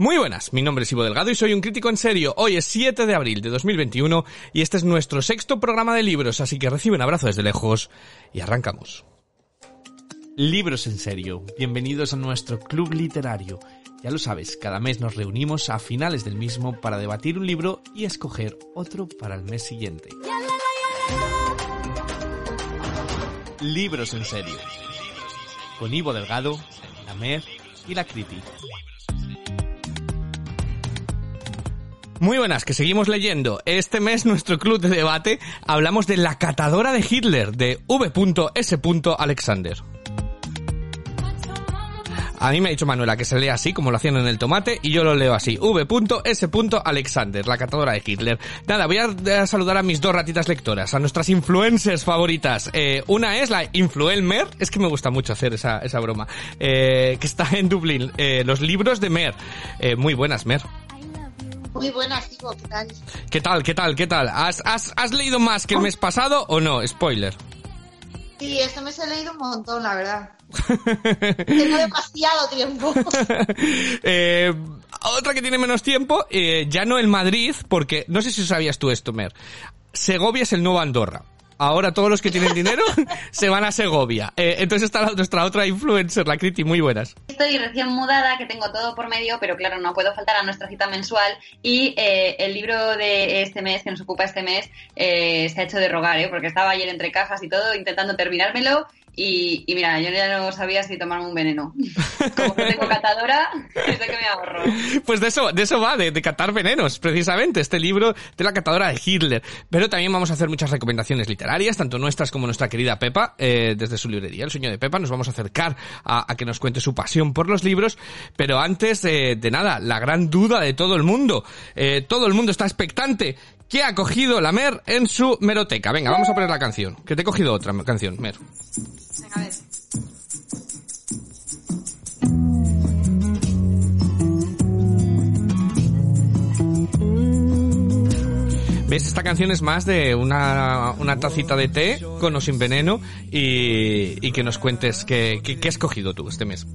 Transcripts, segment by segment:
Muy buenas, mi nombre es Ivo Delgado y soy un crítico en serio. Hoy es 7 de abril de 2021 y este es nuestro sexto programa de libros, así que recibe un abrazo desde lejos y arrancamos. Libros en serio, bienvenidos a nuestro club literario. Ya lo sabes, cada mes nos reunimos a finales del mismo para debatir un libro y escoger otro para el mes siguiente. Libros en serio. Con Ivo Delgado, la Mer y la Criti. Muy buenas, que seguimos leyendo. Este mes nuestro club de debate hablamos de La catadora de Hitler de V.S. Alexander. A mí me ha dicho Manuela que se lee así, como lo hacían en el tomate, y yo lo leo así. V.S. Alexander, la catadora de Hitler. Nada, voy a, saludar a mis dos ratitas lectoras, a nuestras influencers favoritas. Eh, una es la Influelmer, es que me gusta mucho hacer esa, esa broma, eh, que está en Dublín. Eh, los libros de Mer. muy buenas, Mer. Muy buenas, Ivo, ¿qué tal? ¿Qué tal, qué tal, qué tal? ¿Has, has, has leído más que el mes pasado o no? Spoiler. Sí, este mes he leído un montón, la verdad. Tengo demasiado tiempo. eh, otra que tiene menos tiempo, eh, ya no el Madrid, porque no sé si sabías tú esto, Mer. Segovia es el nuevo Andorra ahora todos los que tienen dinero se van a Segovia. Eh, entonces está nuestra otra influencer, la Criti, muy buenas. Estoy recién mudada, que tengo todo por medio, pero claro, no puedo faltar a nuestra cita mensual y eh, el libro de este mes, que nos ocupa este mes, eh, se ha hecho de rogar, ¿eh? porque estaba ayer entre cajas y todo intentando terminármelo y, mira, yo ya no sabía si tomarme un veneno. Como que tengo catadora, es de que me ahorro. Pues de eso, de eso va, de, catar venenos, precisamente, este libro de la catadora de Hitler. Pero también vamos a hacer muchas recomendaciones literarias, tanto nuestras como nuestra querida Pepa, eh, desde su librería, El sueño de Pepa. Nos vamos a acercar a, que nos cuente su pasión por los libros. Pero antes de nada, la gran duda de todo el mundo. Eh, todo el mundo está expectante. ¿Qué ha cogido la Mer en su meroteca? Venga, vamos a poner la canción. Que te he cogido otra canción, Mer. ¿Ves? Esta canción es más de una, tacita de té con o sin veneno y, que nos cuentes qué, qué, has cogido tú este mes.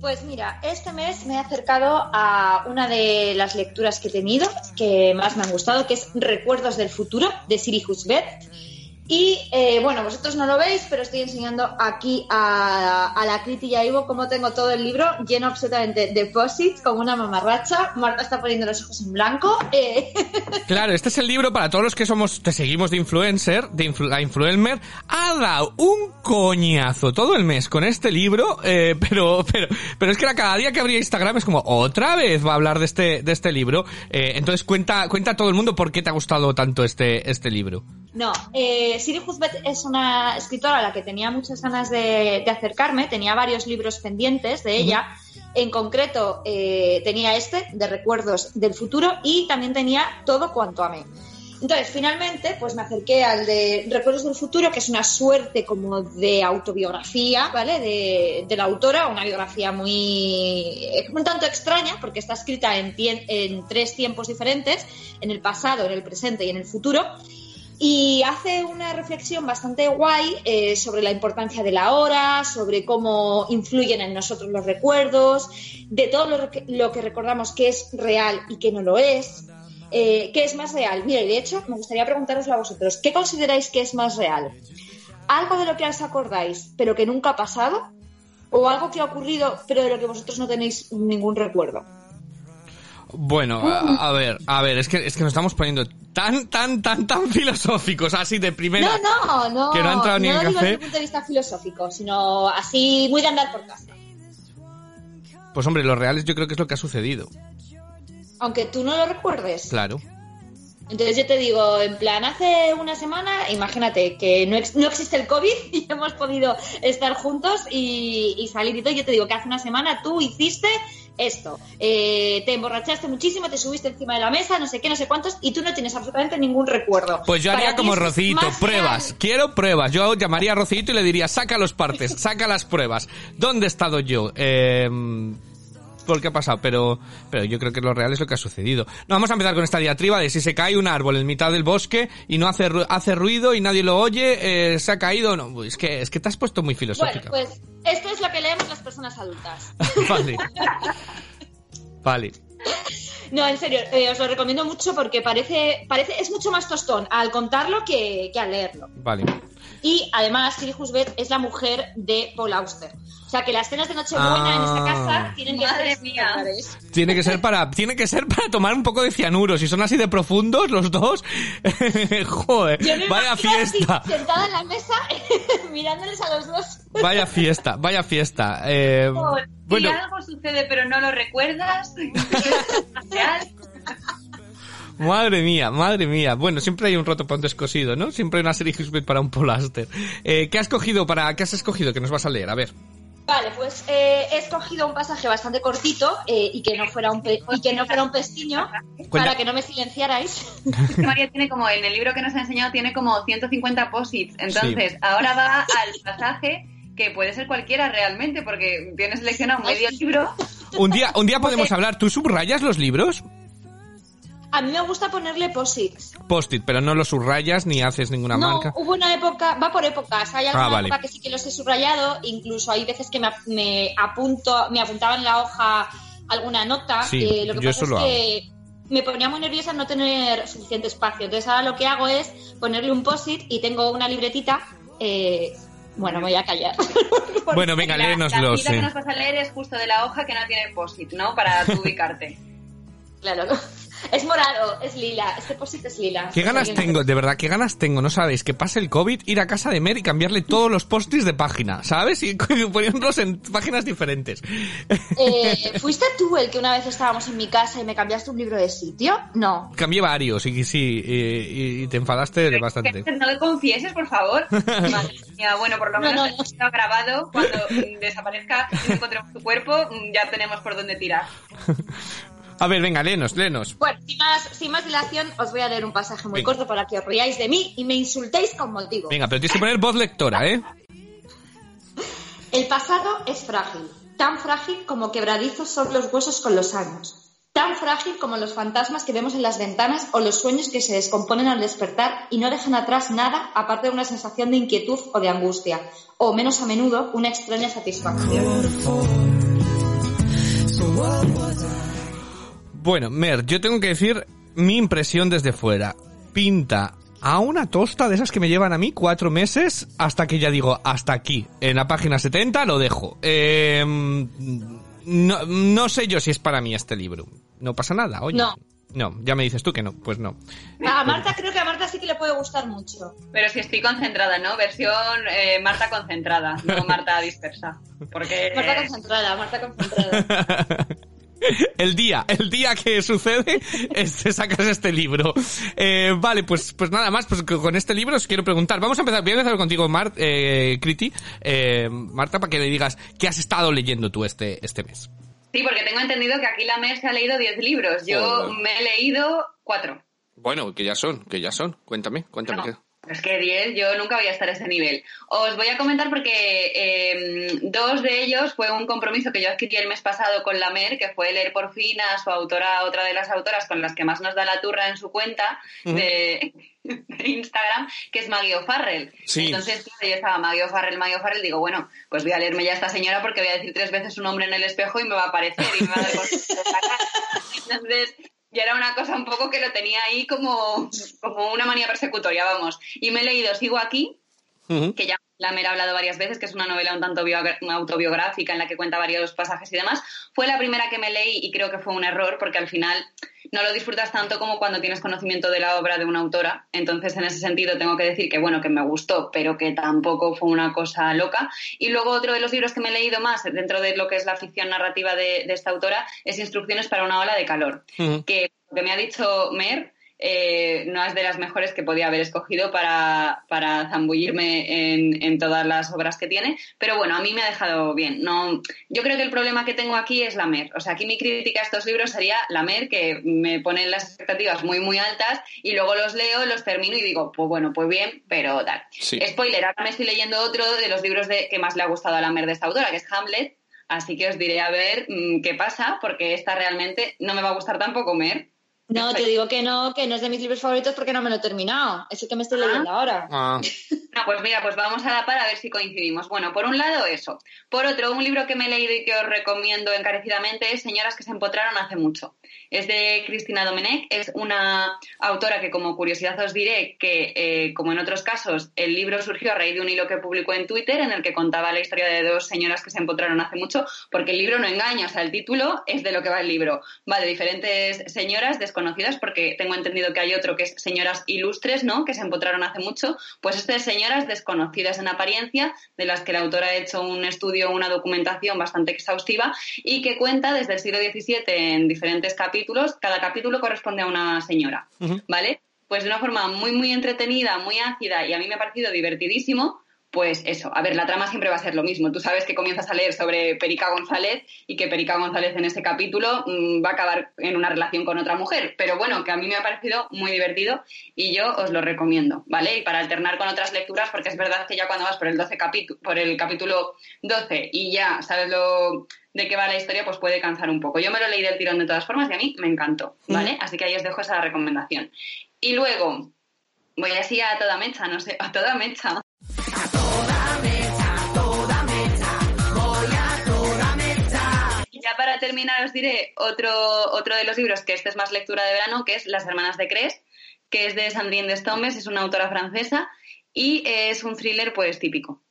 Pues mira, este mes me he acercado a una de las lecturas que he tenido, que más me han gustado, que es Recuerdos del Futuro, de Siri Husbeth y eh, bueno, vosotros no lo veis, pero estoy enseñando aquí a, la Criti y a Ivo cómo tengo todo el libro lleno absolutamente de posits, como una mamarracha. Marta está poniendo los ojos en blanco. Eh. Claro, este es el libro para todos los que somos, te seguimos de influencer, de la influencer. Ha dado un coñazo todo el mes con este libro, eh, pero, pero, pero es que cada día que abría Instagram es como, otra vez va a hablar de este, de este libro. entonces cuenta, cuenta a todo el mundo por qué te ha gustado tanto este, este libro. No, eh, Siri Huzbet es una escritora a la que tenía muchas ganas de, acercarme, tenía varios libros pendientes de ella. En concreto, eh, tenía este, de Recuerdos del Futuro, y también tenía Todo cuanto amé. Entonces, finalmente, pues me acerqué al de Recuerdos del Futuro, que es una suerte como de autobiografía, ¿vale? De, la autora, una biografía muy un tanto extraña, porque está escrita en, en tres tiempos diferentes, en el pasado, en el presente y en el futuro y hace una reflexión bastante guay eh, sobre la importancia de la hora, sobre cómo influyen en nosotros los recuerdos, de todo lo que, recordamos que es real y que no lo es. Eh, ¿Qué es más real? Mira, y de hecho me gustaría preguntaros a vosotros, ¿qué consideráis que es más real? ¿Algo de lo que os acordáis pero que nunca ha pasado? ¿O algo que ha ocurrido pero de lo que vosotros no tenéis ningún recuerdo? Bueno, a, ver, a ver, es que, es que nos estamos poniendo tan, tan, tan, tan filosóficos, así de primera. No, no, no. Que no ha entrado ni no en digo desde el punto de vista filosófico, sino así muy de andar por casa. Pues hombre, lo real yo creo que es lo que ha sucedido. Aunque tú no lo recuerdes. Claro. Entonces yo te digo, en plan, hace una semana, imagínate que no, no existe el COVID y hemos podido estar juntos y, y salir y todo. Yo te digo que hace una semana tú hiciste esto. Eh, te emborrachaste muchísimo, te subiste encima de la mesa, no sé qué, no sé cuántos, y tú no tienes absolutamente ningún recuerdo. Pues yo haría como Rocito, pruebas. Quiero pruebas. Yo llamaría a Rocito y le diría, saca los partes, saca las pruebas. ¿Dónde he estado yo? Eh, por qué ha pasado, pero, pero yo creo que lo real es lo que ha sucedido. No, vamos a empezar con esta diatriba de si se cae un árbol en mitad del bosque y no hace, hace ruido y nadie lo oye, eh, se ha caído, no, es que, es que te has puesto muy filosófica. Bueno, pues esto es lo que leemos las personas adultas. vale. vale. No, en serio, eh, os lo recomiendo mucho porque parece, parece, es mucho más tostón al contarlo que, que al leerlo. Vale. Y además, Siri Husbeth es la mujer de Paul Auster. O sea que las cenas de Nochebuena en esta casa Ah. tienen que Madre ser mía. Tiene que ser para, tiene que ser para tomar un poco de cianuro. Si son así de profundos los dos, joder, Yo me vaya fiesta. sentada en la mesa mirándoles a los dos. Vaya fiesta, vaya fiesta. Eh, Si bueno, algo sucede pero no lo recuerdas. madre mía, madre mía. Bueno, siempre hay un roto para un descosido, ¿no? Siempre hay una serie Husband para un polaster. Eh, ¿Qué has cogido para, qué has escogido que nos vas a leer? A ver. Vale, pues eh, he escogido un pasaje bastante cortito eh, y que no fuera un pe- y que no fuera un pestiño para que no me silenciarais. Es que María tiene como, en el libro que nos ha enseñado, tiene como 150 posits. Entonces, ahora va al pasaje que puede ser cualquiera realmente, porque tienes seleccionado medio libro. Un día, un día podemos hablar. ¿Tú subrayas los libros? A mí me gusta ponerle posits. Post-it, pero no los subrayas ni haces ninguna No, marca. hubo una época, va por épocas. Hay alguna Ah, vale. época que sí que los he subrayado, incluso hay veces que me, me apunto, me apuntaba en la hoja alguna nota. Sí, eh, lo que yo pasa eso es lo que me ponía muy nerviosa no tener suficiente espacio. Entonces ahora lo que hago es ponerle un post-it y tengo una libretita. eh, bueno, me voy a callar. Bueno, venga, La, la cita que nos vas a leer es justo de la hoja que no tiene posit, ¿no? Para ubicarte. claro. Es morado, es lila. Este post-it es lila. ¿Qué ganas tengo? De verdad, ¿qué ganas tengo? No sabéis, que pase el COVID, ir a casa de Mer y cambiarle todos los post-its de página, ¿sabes? Y ponerlos en páginas diferentes. Eh, ¿Fuiste tú el que una vez estábamos en mi casa y me cambiaste un libro de sitio? No. Cambié varios y sí, y, y te enfadaste de bastante. Que No lo confieses, por favor. Madre mía, bueno, por lo No, menos no, no. está grabado. Cuando mm, desaparezca y encontremos tu cuerpo, mm, ya tenemos por dónde tirar. A ver, venga, léenos, léenos. Bueno, sin más, sin más dilación, os voy a leer un pasaje muy Venga. corto para que os riáis de mí y me insultéis con motivo. Venga, pero tienes que poner voz lectora, ¿eh? El pasado es frágil, tan frágil como quebradizos son los huesos con los años, tan frágil como los fantasmas que vemos en las ventanas o los sueños que se descomponen al despertar y no dejan atrás nada aparte de una sensación de inquietud o de angustia, o menos a menudo una extraña satisfacción. Bueno, Mer, yo tengo que decir mi impresión desde fuera. Pinta a una tosta de esas que me llevan a mí cuatro meses hasta que ya digo, hasta aquí. En la página 70 lo dejo. Eh, no, no sé yo si es para mí este libro. No pasa nada, oye. No. No, ya me dices tú que no, pues no. A Marta creo que a Marta sí que le puede gustar mucho. Pero si estoy concentrada, ¿no? Versión eh, Marta concentrada, no Marta dispersa. Porque Marta concentrada, Marta concentrada. el día, el día que sucede, es, te sacas este libro. Eh, vale, pues, pues nada más, pues con este libro os quiero preguntar. Vamos a empezar, voy a empezar contigo, Mart, eh, Criti, eh, Marta, para que le digas qué has estado leyendo tú este, este mes. Sí, porque tengo entendido que aquí la Mer se ha leído 10 libros. Yo me he leído 4. Bueno, que ya son, que ya son. Cuéntame, cuéntame. No, es que 10, yo nunca voy a estar a ese nivel. Os voy a comentar porque eh, dos de ellos fue un compromiso que yo adquirí el mes pasado con la Mer, que fue leer por fin a su autora, otra de las autoras con las que más nos da la turra en su cuenta de, de Instagram, que es Maggie O'Farrell. Sí. Entonces, yo estaba Maggie O'Farrell, Maggie O'Farrell, digo, bueno, pues voy a leerme ya a esta señora porque voy a decir tres veces su nombre en el espejo y me va a aparecer y me va a dar cara. Entonces, ya era una cosa un poco que lo tenía ahí como, como una manía persecutoria, vamos. Y me he leído Sigo aquí, que ya la me ha hablado varias veces, que es una novela un tanto autobiográfica en la que cuenta varios pasajes y demás. Fue la primera que me leí y creo que fue un error porque al final no lo disfrutas tanto como cuando tienes conocimiento de la obra de una autora. Entonces, en ese sentido, tengo que decir que, bueno, que me gustó, pero que tampoco fue una cosa loca. Y luego otro de los libros que me he leído más dentro de lo que es la ficción narrativa de, de esta autora es Instrucciones para una ola de calor que lo que me ha dicho Mer eh, no es de las mejores que podía haber escogido para, para zambullirme en, en todas las obras que tiene, pero bueno, a mí me ha dejado bien. No, yo creo que el problema que tengo aquí es la Mer. O sea, aquí mi crítica a estos libros sería la Mer, que me pone las expectativas muy, muy altas y luego los leo, los termino y digo, pues bueno, pues bien, pero tal. Sí. Spoiler, ahora me estoy leyendo otro de los libros de, que más le ha gustado a la Mer de esta autora, que es Hamlet, Así que os diré a ver mm, qué pasa, porque esta realmente no me va a gustar tanto comer. No, te digo que no, que no es de mis libros favoritos porque no me lo he terminado. Es el que me estoy leyendo ahora. Ah. No, pues mira, pues vamos a la par a ver si coincidimos. Bueno, por un lado eso. Por otro, un libro que me he leído y que os recomiendo encarecidamente es Señoras que se empotraron hace mucho. Es de Cristina Domenech, es una autora que como curiosidad os diré que, eh, como en otros casos, el libro surgió a raíz de un hilo que publicó en Twitter en el que contaba la historia de dos señoras que se empotraron hace mucho, porque el libro no engaña, o sea, el título es de lo que va el libro. Va de diferentes señoras desconocidas, porque tengo entendido que hay otro que es señoras ilustres, ¿no? Que se empotraron hace mucho. Pues este es señoras desconocidas en apariencia, de las que la autora ha hecho un estudio, una documentación bastante exhaustiva y que cuenta desde el siglo XVII en diferentes capítulos. Cada capítulo corresponde a una señora, ¿vale? Pues de una forma muy, muy entretenida, muy ácida y a mí me ha parecido divertidísimo pues eso, a ver, la trama siempre va a ser lo mismo. Tú sabes que comienzas a leer sobre Perica González y que Perica González en ese capítulo mm, va a acabar en una relación con otra mujer. Pero bueno, que a mí me ha parecido muy divertido y yo os lo recomiendo, ¿vale? Y para alternar con otras lecturas, porque es verdad que ya cuando vas por el, 12 por el capítulo 12 y ya sabes lo de qué va la historia, pues puede cansar un poco. Yo me lo leí del tirón de todas formas y a mí me encantó, ¿vale? Así que ahí os dejo esa recomendación. Y luego, voy así a toda mecha, no sé, a toda mecha. Ya para terminar os diré otro, otro de los libros que este es más lectura de verano, que es Las Hermanas de Cres, que es de Sandrine Destombes, es una autora francesa y es un thriller pues típico.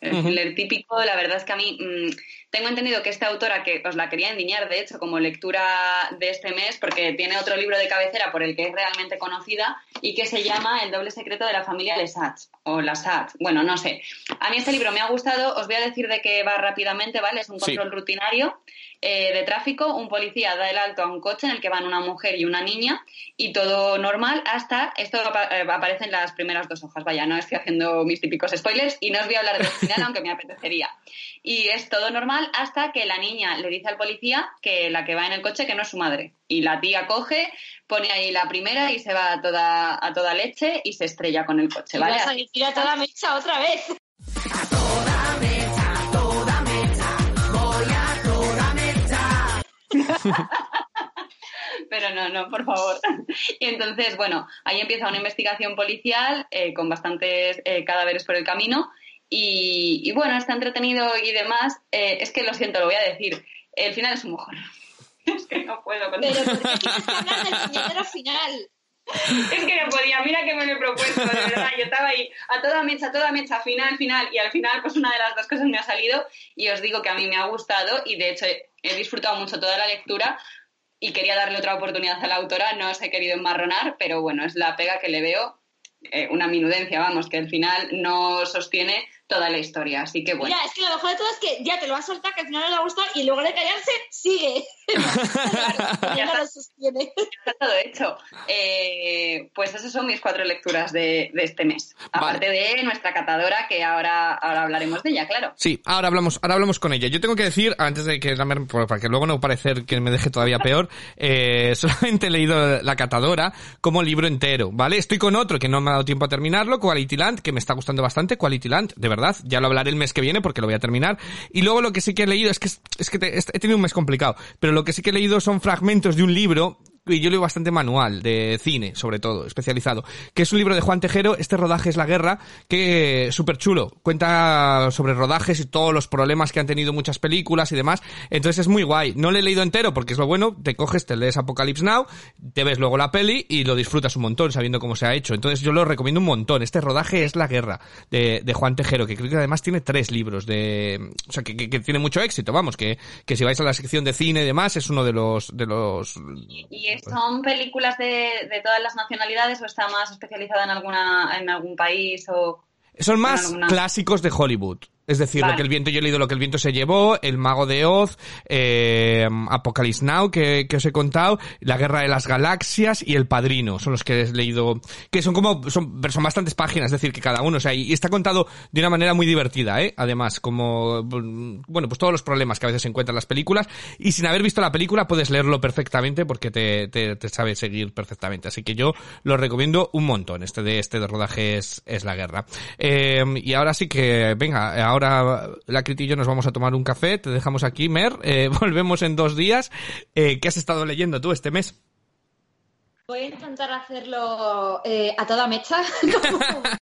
El thriller típico, la verdad es que a mí mm, tengo entendido que esta autora, que os la quería endiñar, de hecho, como lectura de este mes, porque tiene otro libro de cabecera por el que es realmente conocida y que se llama El doble secreto de la familia Lesage, o Lasat, bueno, no sé. A mí este libro me ha gustado, os voy a decir de qué va rápidamente, ¿vale? Es un control rutinario eh, de tráfico, un policía da el alto a un coche en el que van una mujer y una niña y todo normal hasta, esto eh, aparece en las primeras dos hojas, vaya, no estoy haciendo mis típicos spoilers y no os voy a hablar del final, aunque me apetecería. Y es todo normal hasta que la niña le dice al policía que la que va en el coche que no es su madre. Y la tía coge, pone ahí la primera y se va a toda, a toda leche y se estrella con el coche, ¿vale? Y a toda mecha otra vez. Pero no, no, por favor. Y entonces, bueno, ahí empieza una investigación policial eh, con bastantes eh, cadáveres por el camino. Y, bueno, está entretenido y demás. Eh, es que lo siento, lo voy a decir. El final es un mojón. Es que no puedo con Pero ¿por qué tienes que hablar del final? Es que no podía, mira que me lo he propuesto, de verdad. Yo estaba ahí a toda mecha, a toda mecha, final, final. Y al final, pues una de las dos cosas me ha salido. Y os digo que a mí me ha gustado y de hecho he disfrutado mucho toda la lectura y quería darle otra oportunidad a la autora. No os he querido enmarronar, pero bueno, es la pega que le veo. Eh, una minudencia, vamos, que al final no sostiene toda la historia. Así que bueno. Mira, es que lo mejor de todo es que ya te lo va a soltar, que al final no le va a gustar y luego de callarse, sigue. ya no lo sostiene. está todo hecho. Eh, pues esas son mis cuatro lecturas de, este mes. Aparte de nuestra catadora, que ahora, ahora hablaremos de ella, claro. Sí, ahora hablamos, ahora hablamos con ella. Yo tengo que decir, antes de que para que luego no parecer que me deje todavía peor, eh, solamente he leído la catadora como libro entero, ¿vale? Estoy con otro que no me ha dado tiempo a terminarlo, Quality Land, que me está gustando bastante, Quality Land, de verdad verdad. Ya lo hablaré el mes que viene porque lo voy a terminar. Y luego lo que sí que he leído es que, es que he tenido un mes complicado, pero lo que sí que he leído son fragmentos de un libro yo leo bastante manual, de cine, sobre todo, especializado, que es un libro de Juan Tejero, este rodaje es la guerra, que súper chulo, cuenta sobre rodajes y todos los problemas que han tenido muchas películas y demás, entonces es muy guay, no lo he leído entero porque es lo bueno, te coges, te lees Apocalypse Now, te ves luego la peli y lo disfrutas un montón sabiendo cómo se ha hecho, entonces yo lo recomiendo un montón, este rodaje es la guerra de, de Juan Tejero, que creo que además tiene tres libros de, o sea, que, que, tiene mucho éxito, vamos, que, que si vais a la sección de cine y demás es uno de los, de los... ¿Son películas de, de, todas las nacionalidades o está más especializada en alguna en algún país o son más clásicos de Hollywood? Es decir, lo que el viento, yo he leído lo que el viento se llevó, El mago de Oz, eh, Apocalypse Now, que, que, os he contado, La guerra de las galaxias y El padrino, son los que he leído, que son como, son, son bastantes páginas, es decir, que cada uno, o sea, y está contado de una manera muy divertida, eh, además, como, bueno, pues todos los problemas que a veces se encuentran en las películas, y sin haber visto la película puedes leerlo perfectamente porque te, te, te sabe seguir perfectamente, así que yo lo recomiendo un montón, este de, este de rodaje es, es la guerra. Eh, y ahora sí que, venga, ahora ahora la Crit y yo nos vamos a tomar un café, te dejamos aquí, Mer, eh, volvemos en dos días. Eh, ¿Qué has estado leyendo tú este mes? Voy a intentar hacerlo eh, a toda mecha.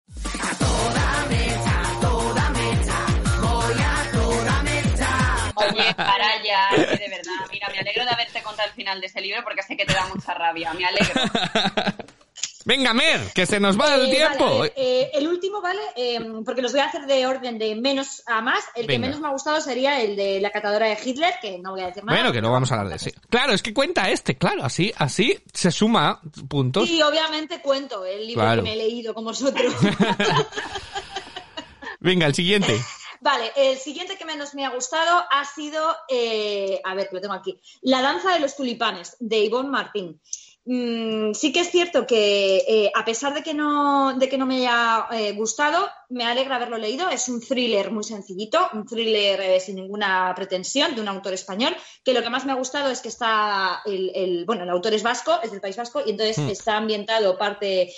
Oye, para ya, que de verdad. Mira, me alegro de haberte contado el final de ese libro porque sé que te da mucha rabia. Me alegro. Venga, Mer, que se nos va el Eh, tiempo. vale, eh, el último, ¿vale? Eh, porque los voy a hacer de orden de menos a más. El que menos me ha gustado sería el de la catadora de Hitler, que no voy a decir nada. bueno, que no vamos a hablar de sí. Claro, es que cuenta este, claro, así, así se suma puntos. Y obviamente cuento el libro Claro. que me he leído con vosotros. Venga, el siguiente. Vale, el siguiente que menos me ha gustado ha sido, eh, a ver, que lo tengo aquí, La danza de los tulipanes, de Ivonne Martín. Mm, sí que es cierto que eh, a pesar de que no, de que no me haya eh, gustado, me alegra haberlo leído. Es un thriller muy sencillito, un thriller eh, sin ninguna pretensión de un autor español, que lo que más me ha gustado es que está, el, el- bueno, el autor es vasco, es del País Vasco, y entonces Mm. está ambientado parte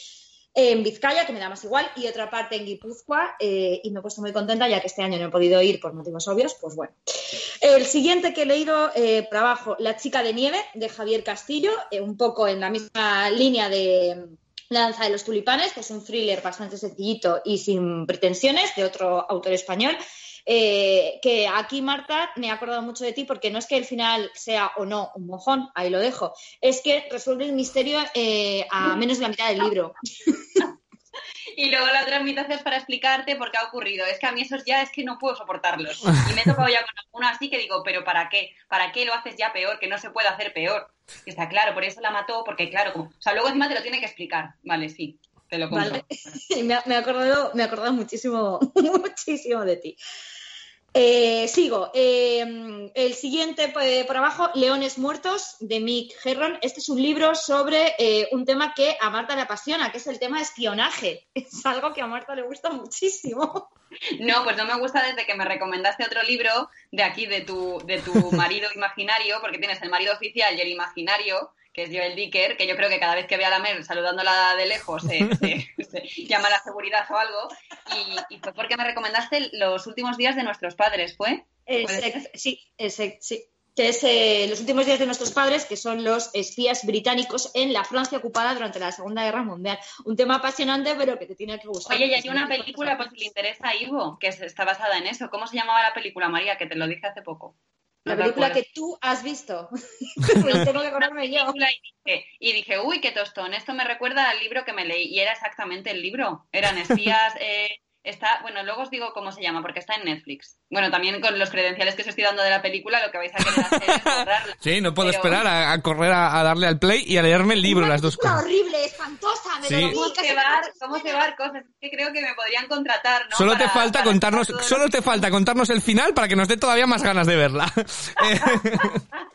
en Vizcaya, que me da más igual, y otra parte en Guipúzcoa, eh, y me he puesto muy contenta ya que este año no he podido ir por motivos obvios, pues bueno. El siguiente que he leído eh, abajo, La chica de nieve, de Javier Castillo, eh, un poco en la misma línea de mm, La danza de los tulipanes, que es un thriller bastante sencillito y sin pretensiones, de otro autor español. Eh, que aquí, Marta, me he acordado mucho de ti porque no es que el final sea o no un mojón, ahí lo dejo, es que resuelve el misterio eh, a menos de la mitad del libro. Y luego la otra mitad es para explicarte por qué ha ocurrido. Es que a mí esos ya es que no puedo soportarlos. Y me he tocado ya con alguno así que digo, pero ¿para qué? ¿Para qué lo haces ya peor? Que no se puede hacer peor. Y está claro, por eso la mató, porque claro, como... o sea, luego encima te lo tiene que explicar. Vale, sí, te lo compro. Vale. me, he acordado, me he acordado muchísimo, muchísimo de ti. Eh, sigo. Eh, el siguiente pues, por abajo, Leones Muertos, de Mick Herron. Este es un libro sobre eh, un tema que a Marta le apasiona, que es el tema de espionaje. Es algo que a Marta le gusta muchísimo. No, pues no me gusta desde que me recomendaste otro libro de aquí, de tu, de tu marido imaginario, porque tienes el marido oficial y el imaginario, que es Joel Dicker, que yo creo que cada vez que ve a la Mer saludándola de lejos se, se- se llama a la seguridad o algo. Y, y fue porque me recomendaste los últimos días de nuestros padres, ¿fue? Sí, sí. Que es eh, los últimos días de nuestros padres, que son los espías británicos en la Francia ocupada durante la Segunda Guerra Mundial. Un tema apasionante, pero que te tiene que gustar. Oye, y hay una película, pues si le interesa a Ivo, que es- está basada en eso. ¿Cómo se llamaba la película, María? Que te lo dije hace poco. La No película que tú has visto. Pues tengo que acordarme yo. y dije, y dije, uy, qué tostón, esto me recuerda al libro que me leí. Y era exactamente el libro. Eran espías. eh, está, bueno, luego os digo cómo se llama, porque está en Netflix. Bueno, también con los credenciales que os estoy dando de la película, lo que vais a querer hacer es borrarla. Sí, no puedo Pero- esperar a, a correr a, a darle al play y a leerme el libro, Una las dos cosas. horrible, espantosa. Me Sí. lo ¿Cómo cebar, cómo cebar cosas? Es que creo que me podrían contratar, ¿no? Solo te Para- falta para contarnos, solo lo- te falta contarnos el final para que nos dé todavía más ganas de verla.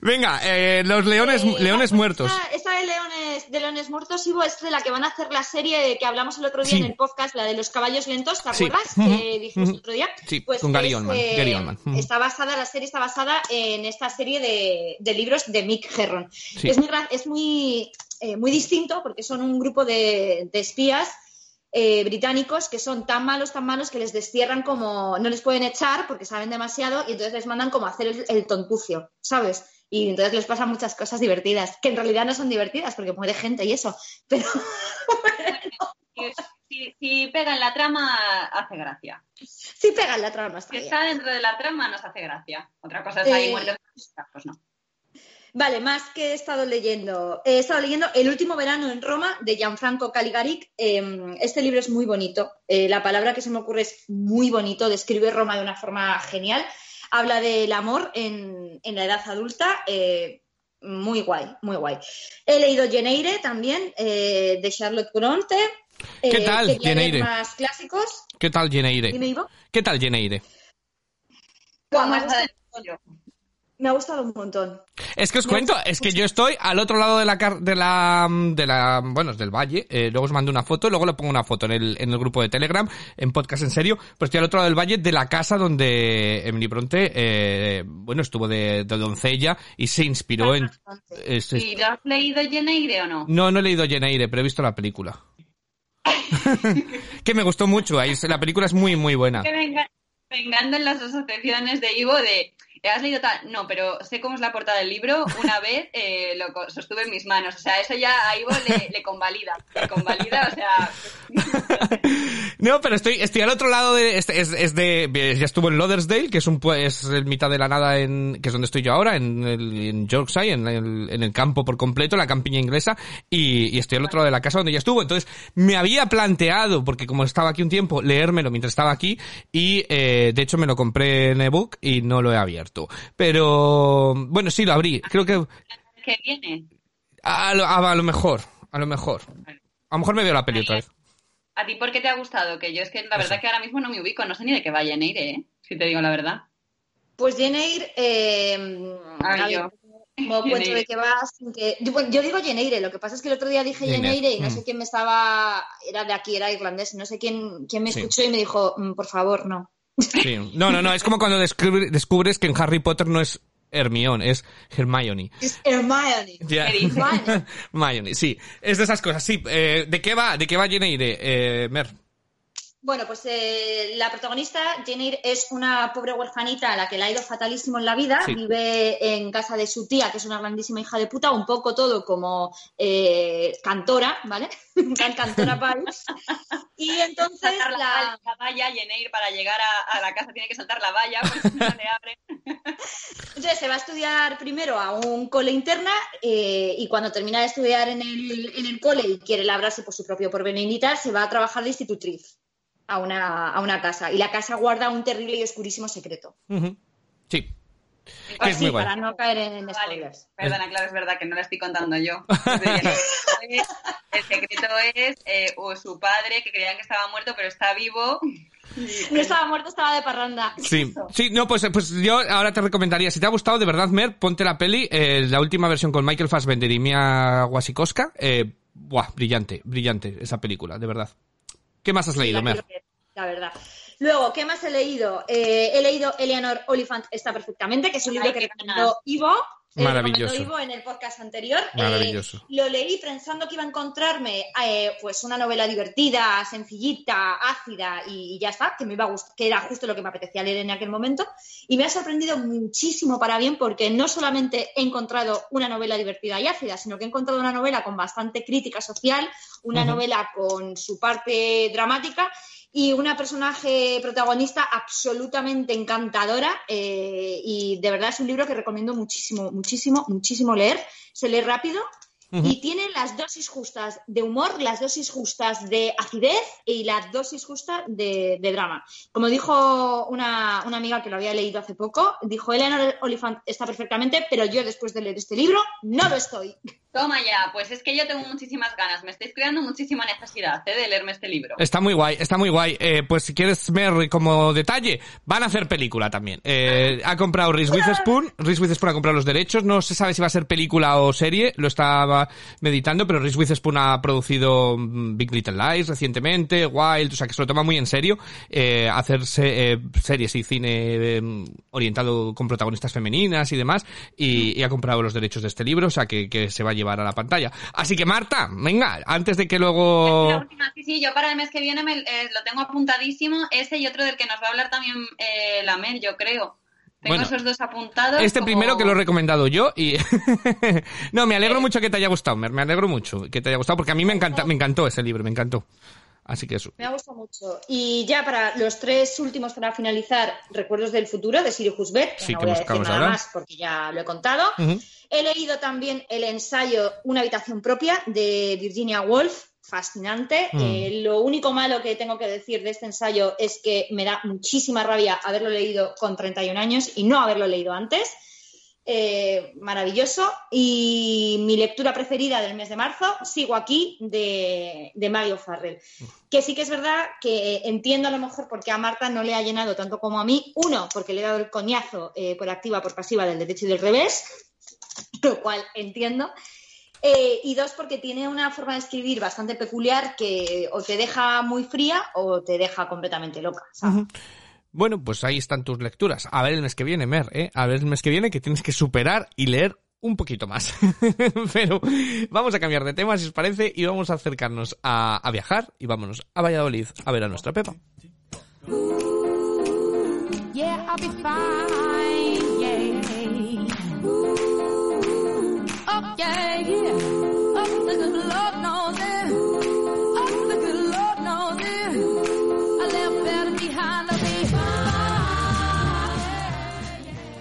Venga, eh, los leones, Eh, leones muertos. Esta, esta de leones, de leones muertos, Ivo, es de la que van a hacer la serie que hablamos el otro día Sí. en el podcast, la de los caballos lentos, ¿te acuerdas? Que dijimos el otro día. Sí, Pues con Gary es, Oldman, eh, Gary Oldman. Está basada, la serie está basada en esta serie de, de libros de Mick Herron. Sí. Es muy, es muy, eh, muy distinto porque son un grupo de, de espías eh, británicos que son tan malos, tan malos que les destierran como no les pueden echar porque saben demasiado y entonces les mandan como a hacer el, el tontucio, ¿sabes? Y entonces les pasan muchas cosas divertidas, que en realidad no son divertidas porque muere gente y eso, pero Si, si- si pega en la trama, hace gracia. sí pegan la trama. está Si bien. está dentro de la trama, nos hace gracia. Otra cosa es ahí Eh. Pues no. Vale, más que he estado leyendo. He estado leyendo El último verano en Roma de Gianfranco Caligari. Eh, este libro es muy bonito. Eh, la palabra que se me ocurre es muy bonito. Describe Roma de una forma genial. Habla del amor en, en la edad adulta. eh, muy guay, muy guay. He leído Jane también, eh, de Charlotte Bronte. ¿Qué tal, Eyre? más clásicos. ¿Qué tal, Ivo. ¿Qué tal, ¿Cómo me, ha gustado, me un montón. Es que os Me cuento, gusta es que yo estoy al otro lado de la car- de la de la bueno, es del valle, eh, luego os mando una foto, luego le pongo una foto en el en el grupo de Telegram, en podcast en serio, pues estoy al otro lado del valle de la casa donde Emily Bronte eh, bueno, estuvo de, de doncella y se inspiró en es- es- ¿Y lo has leído Jeneire o no? no no he leído Jeneire, pero he visto la película. que me gustó mucho. Ahí, la película es muy, muy buena. Que venga, vengando en las asociaciones de Ivo de ¿Has leído tal? No, pero sé cómo es la portada del libro. Una vez eh, lo sostuve en mis manos. O sea, eso ya a Ivo le, le convalida. Le convalida, o sea. no, pero estoy, estoy al otro lado de. Es, es, de. Ya estuvo en Lodersdale, que es un es el mitad de la nada, en, que es donde estoy yo ahora, en, el, en Yorkshire, en el, en el campo por completo, la campiña inglesa. Y, y estoy al otro lado de la casa donde ya estuvo. Entonces, me había planteado, porque como estaba aquí un tiempo, leérmelo mientras estaba aquí. Y eh, de hecho me lo compré en ebook y no lo he abierto. Pero bueno, sí, lo abrí. Creo que... ¿Qué viene? A lo, a, lo mejor, a lo mejor. A lo mejor me veo la peli otra vez. ¿A ti por qué te ha gustado? Que yo es que la verdad que ahora mismo no me ubico, no sé ni de qué va Jane ¿eh? Si te digo la verdad. Pues Jane eh, ah, yo. Como cuento de qué va, que... Yo, digo Jane lo que pasa es que el otro día dije Jane y no sé mm. quién me estaba, era de aquí, era irlandés, no sé quién, quién me escuchó y me dijo, mm, por favor, no. Sí. No, no, no, es como cuando descubres que en Harry Potter no es Hermione, es Hermione. Es Hermione. Hermione, sí. Es de esas cosas, sí. Eh, ¿De qué va, de qué va Jane eh, Mer? Bueno, pues eh, la protagonista, Jane es una pobre huerfanita a la que le ha ido fatalísimo en la vida. Vive en casa de su tía, que es una grandísima hija de puta, un poco todo como eh, cantora, ¿vale? cantora país. Y entonces saltar la, valla, Jane para llegar a, la casa tiene que saltar la valla, pues no le abre. entonces se va a estudiar primero a un cole interna eh, y cuando termina de estudiar en el, en el cole y quiere labrarse por su propio porvenir y tal, se va a trabajar de institutriz a una, a una casa. Y la casa guarda un terrible y oscurísimo secreto. Sí. es muy para no caer en spoilers. Perdona, claro, es verdad que no la estoy contando yo. el secreto es eh, o su padre, que creían que estaba muerto, pero está vivo. No estaba muerto, estaba de parranda. Sí, sí, no, pues, pues yo ahora te recomendaría, si te ha gustado de verdad, Mer, ponte la peli, eh, la última versión con Michael Fassbender y Mia Wasikowska. Eh, buah, brillante, brillante esa película, de verdad. ¿Qué más has leído, Mer? La verdad. Luego, ¿qué más he leído? Eh, he leído Eleanor Oliphant está perfectamente, que es un libro que recomendó Ivo. Eh, Maravilloso. Ivo en el podcast anterior. Eh, Maravilloso. lo leí pensando que iba a encontrarme pues una novela divertida, sencillita, ácida y, ya está, que me iba a gustar, que era justo lo que me apetecía leer en aquel momento. Y me ha sorprendido muchísimo para bien porque no solamente he encontrado una novela divertida y ácida, sino que he encontrado una novela con bastante crítica social, una novela con su parte dramática y una personaje protagonista absolutamente encantadora eh, y de verdad es un libro que recomiendo muchísimo, muchísimo, muchísimo leer. Se lee rápido, y tiene las dosis justas de humor, las dosis justas de acidez y las dosis justas de, drama. Como dijo una, una, amiga que lo había leído hace poco, dijo Eleanor Oliphant está perfectamente, pero yo después de leer este libro no lo estoy. Toma ya, pues es que yo tengo muchísimas ganas, me estáis creando muchísima necesidad ¿eh? de leerme este libro. Está muy guay, está muy guay. Eh, pues si quieres ver como detalle, van a hacer película también. Eh, ha comprado Reese Witherspoon, Reese Witherspoon ha comprado los derechos, no se sabe si va a ser película o serie, lo estaba meditando, pero Reese Witherspoon ha producido mm, Big Little Lies recientemente, Wild, o sea que se lo toma muy en serio, eh, hacerse series y cine orientado con protagonistas femeninas y demás, y, ha comprado los derechos de este libro, o sea que, que se va a llevar a la pantalla. Así que Marta, venga, antes de que luego... La última, sí, sí, yo para el mes que viene me, eh, lo tengo apuntadísimo, ese y otro del que nos va a hablar también eh, la Mer, yo creo. Tengo esos dos apuntados. Este primero que lo he recomendado yo y... no, me alegro mucho que te haya gustado, Mer, me alegro mucho que te haya gustado porque a mí me, encanta, me encantó ese libro, me encantó. Así que eso. Me ha gustado mucho. Y ya para los tres últimos para finalizar, Recuerdos del futuro de Siri Husbet, sí, no que voy a decir nada más porque ya lo he contado. He leído también el ensayo Una habitación propia de Virginia Woolf, fascinante. Mm. Eh, lo único malo que tengo que decir de este ensayo es que me da muchísima rabia haberlo leído con 31 años y no haberlo leído antes. Eh, maravilloso. Y mi lectura preferida del mes de marzo, Sigo aquí, de, de Mario Farrell. Que sí que es verdad que entiendo a lo mejor por qué a Marta no le ha llenado tanto como a mí. Uno, porque le he dado el coñazo eh, por activa, por pasiva del derecho y del revés, lo cual entiendo. Eh, y dos, porque tiene una forma de escribir bastante peculiar que o te deja muy fría o te deja completamente loca. Bueno, pues ahí están tus lecturas. A ver el mes que viene, Mer, ¿eh? A ver el mes que viene que tienes que superar y leer un poquito más. Pero vamos a cambiar de tema, si os parece, y vamos a acercarnos a, viajar y vámonos a Valladolid a ver a nuestra Pepa.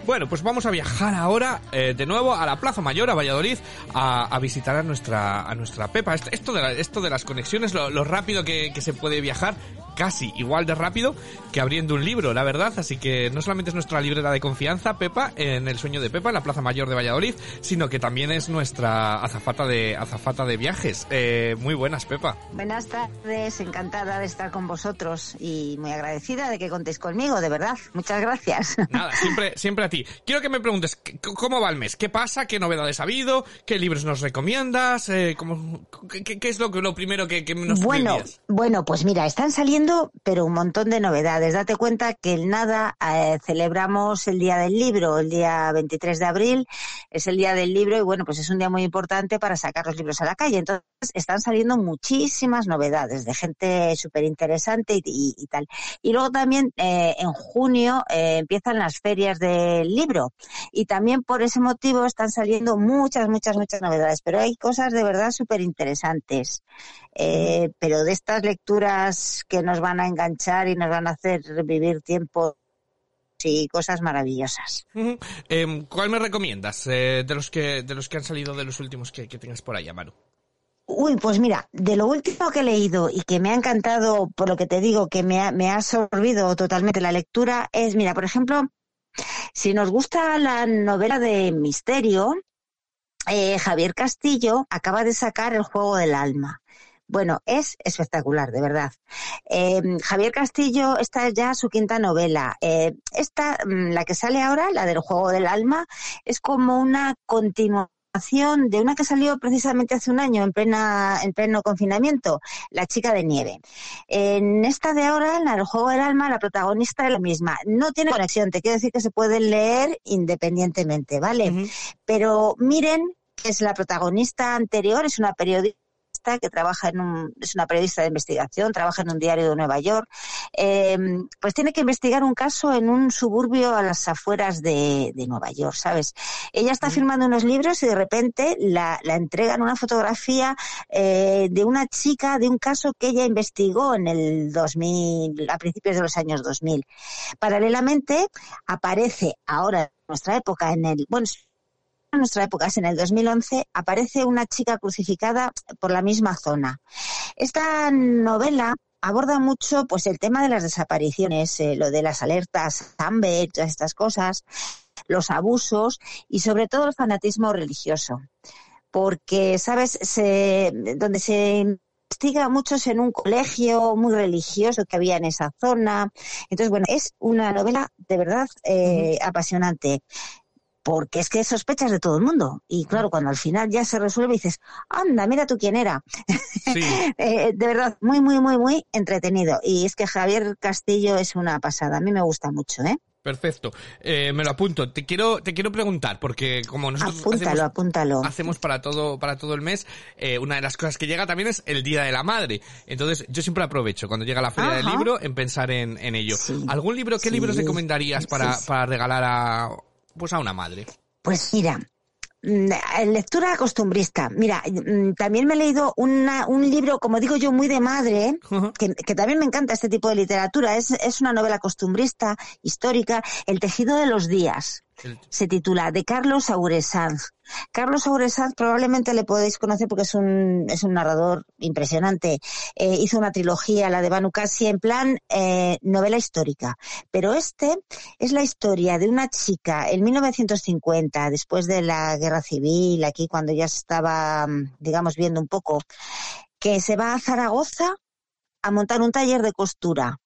Bueno, pues vamos a viajar ahora eh, de nuevo a la Plaza Mayor, a Valladolid, a, visitar a nuestra, a nuestra Pepa. Esto de, esto de las conexiones, lo, rápido que, se puede viajar, casi igual de rápido que abriendo un libro, la verdad. Así que no solamente es nuestra librera de confianza, Pepa, en el sueño de Pepa, en la Plaza Mayor de Valladolid, sino que también es nuestra azafata de, azafata de viajes. Eh, muy buenas, Pepa. Buenas tardes, encantada de estar con vosotros y muy agradecida de que contéis conmigo, de verdad. Muchas gracias. Nada, siempre, siempre a ti. Quiero que me preguntes, ¿cómo va el mes? ¿Qué pasa? ¿Qué novedades ha habido? ¿Qué libros nos recomiendas? Eh, ¿cómo, qué, qué, es lo, que, lo primero que, que nos Bueno, bueno, pues mira, están saliendo, pero un montón de novedades. Date cuenta que el nada eh, celebramos el Día del Libro, el día 23 de abril, es el Día del Libro y bueno, pues es un día muy importante para sacar los libros a la calle. Entonces, están saliendo muchísimas novedades de gente súper interesante y, y, y, tal. Y luego también eh, en junio eh, empiezan las ferias del libro y también por ese motivo están saliendo muchas, muchas, muchas novedades, pero hay cosas de verdad súper interesantes. Eh, pero de estas lecturas que nos van a enganchar y nos van a hacer revivir tiempo y cosas maravillosas. Uh -huh. eh, ¿Cuál me recomiendas eh, de los que de los que han salido de los últimos que, que tengas por ahí, Amaru? Uy, pues mira, de lo último que he leído y que me ha encantado, por lo que te digo, que me ha, me ha absorbido totalmente la lectura, es, mira, por ejemplo, si nos gusta la novela de misterio, eh, Javier Castillo acaba de sacar El juego del alma. Bueno, es espectacular, de verdad. Eh, Javier Castillo, esta es ya su quinta novela. Eh, esta, la que sale ahora, la del juego del alma, es como una continuación de una que salió precisamente hace un año en plena en pleno confinamiento, La chica de nieve. En esta de ahora, en la del juego del alma, la protagonista es la misma. No tiene conexión, te quiero decir que se pueden leer independientemente, ¿vale? Uh -huh. Pero miren que es la protagonista anterior, es una periodista que trabaja en un, es una periodista de investigación, trabaja en un diario de Nueva York, eh, pues tiene que investigar un caso en un suburbio a las afueras de, de Nueva York, ¿sabes? Ella está firmando unos libros y de repente la, la entregan una fotografía eh, de una chica de un caso que ella investigó en el 2000, a principios de los años 2000. Paralelamente aparece ahora en nuestra época en el, bueno, en nuestra época, es en el 2011, aparece una chica crucificada por la misma zona. Esta novela aborda mucho pues el tema de las desapariciones, eh, lo de las alertas Amber, todas estas cosas, los abusos y sobre todo el fanatismo religioso. Porque, ¿sabes? Se, donde se investiga muchos en un colegio muy religioso que había en esa zona. Entonces, bueno, es una novela de verdad eh, apasionante porque es que sospechas de todo el mundo. Y claro, cuando al final ya se resuelve dices, anda, mira tú quién era. Sí. eh, de verdad, muy, muy, muy, muy entretenido. Y es que Javier Castillo es una pasada. A mí me gusta mucho, ¿eh? Perfecto. Eh, me lo apunto. Te quiero, te quiero preguntar, porque como nosotros apúntalo, hacemos, apúntalo. hacemos para todo, para todo el mes, eh, una de las cosas que llega también es el Día de la Madre. Entonces, yo siempre aprovecho cuando llega la feria Ajá. del libro en pensar en, en ello. Sí. ¿Algún libro, qué sí. libros recomendarías para, sí. para regalar a, pues a una madre? Pues mira, lectura costumbrista. Mira, también me he leído una, un libro, como digo yo, muy de madre, que, también me encanta este tipo de literatura. Es, es una novela costumbrista, histórica, El tejido de los días. Se titula De Carlos Auresanz. Carlos Auresanz probablemente le podéis conocer porque es un, es un narrador impresionante. Eh, hizo una trilogía, la de Banu Casi, en plan eh, novela histórica. Pero este es la historia de una chica en 1950, después de la guerra civil, aquí cuando ya estaba, digamos, viendo un poco, que se va a Zaragoza a montar un taller de costura.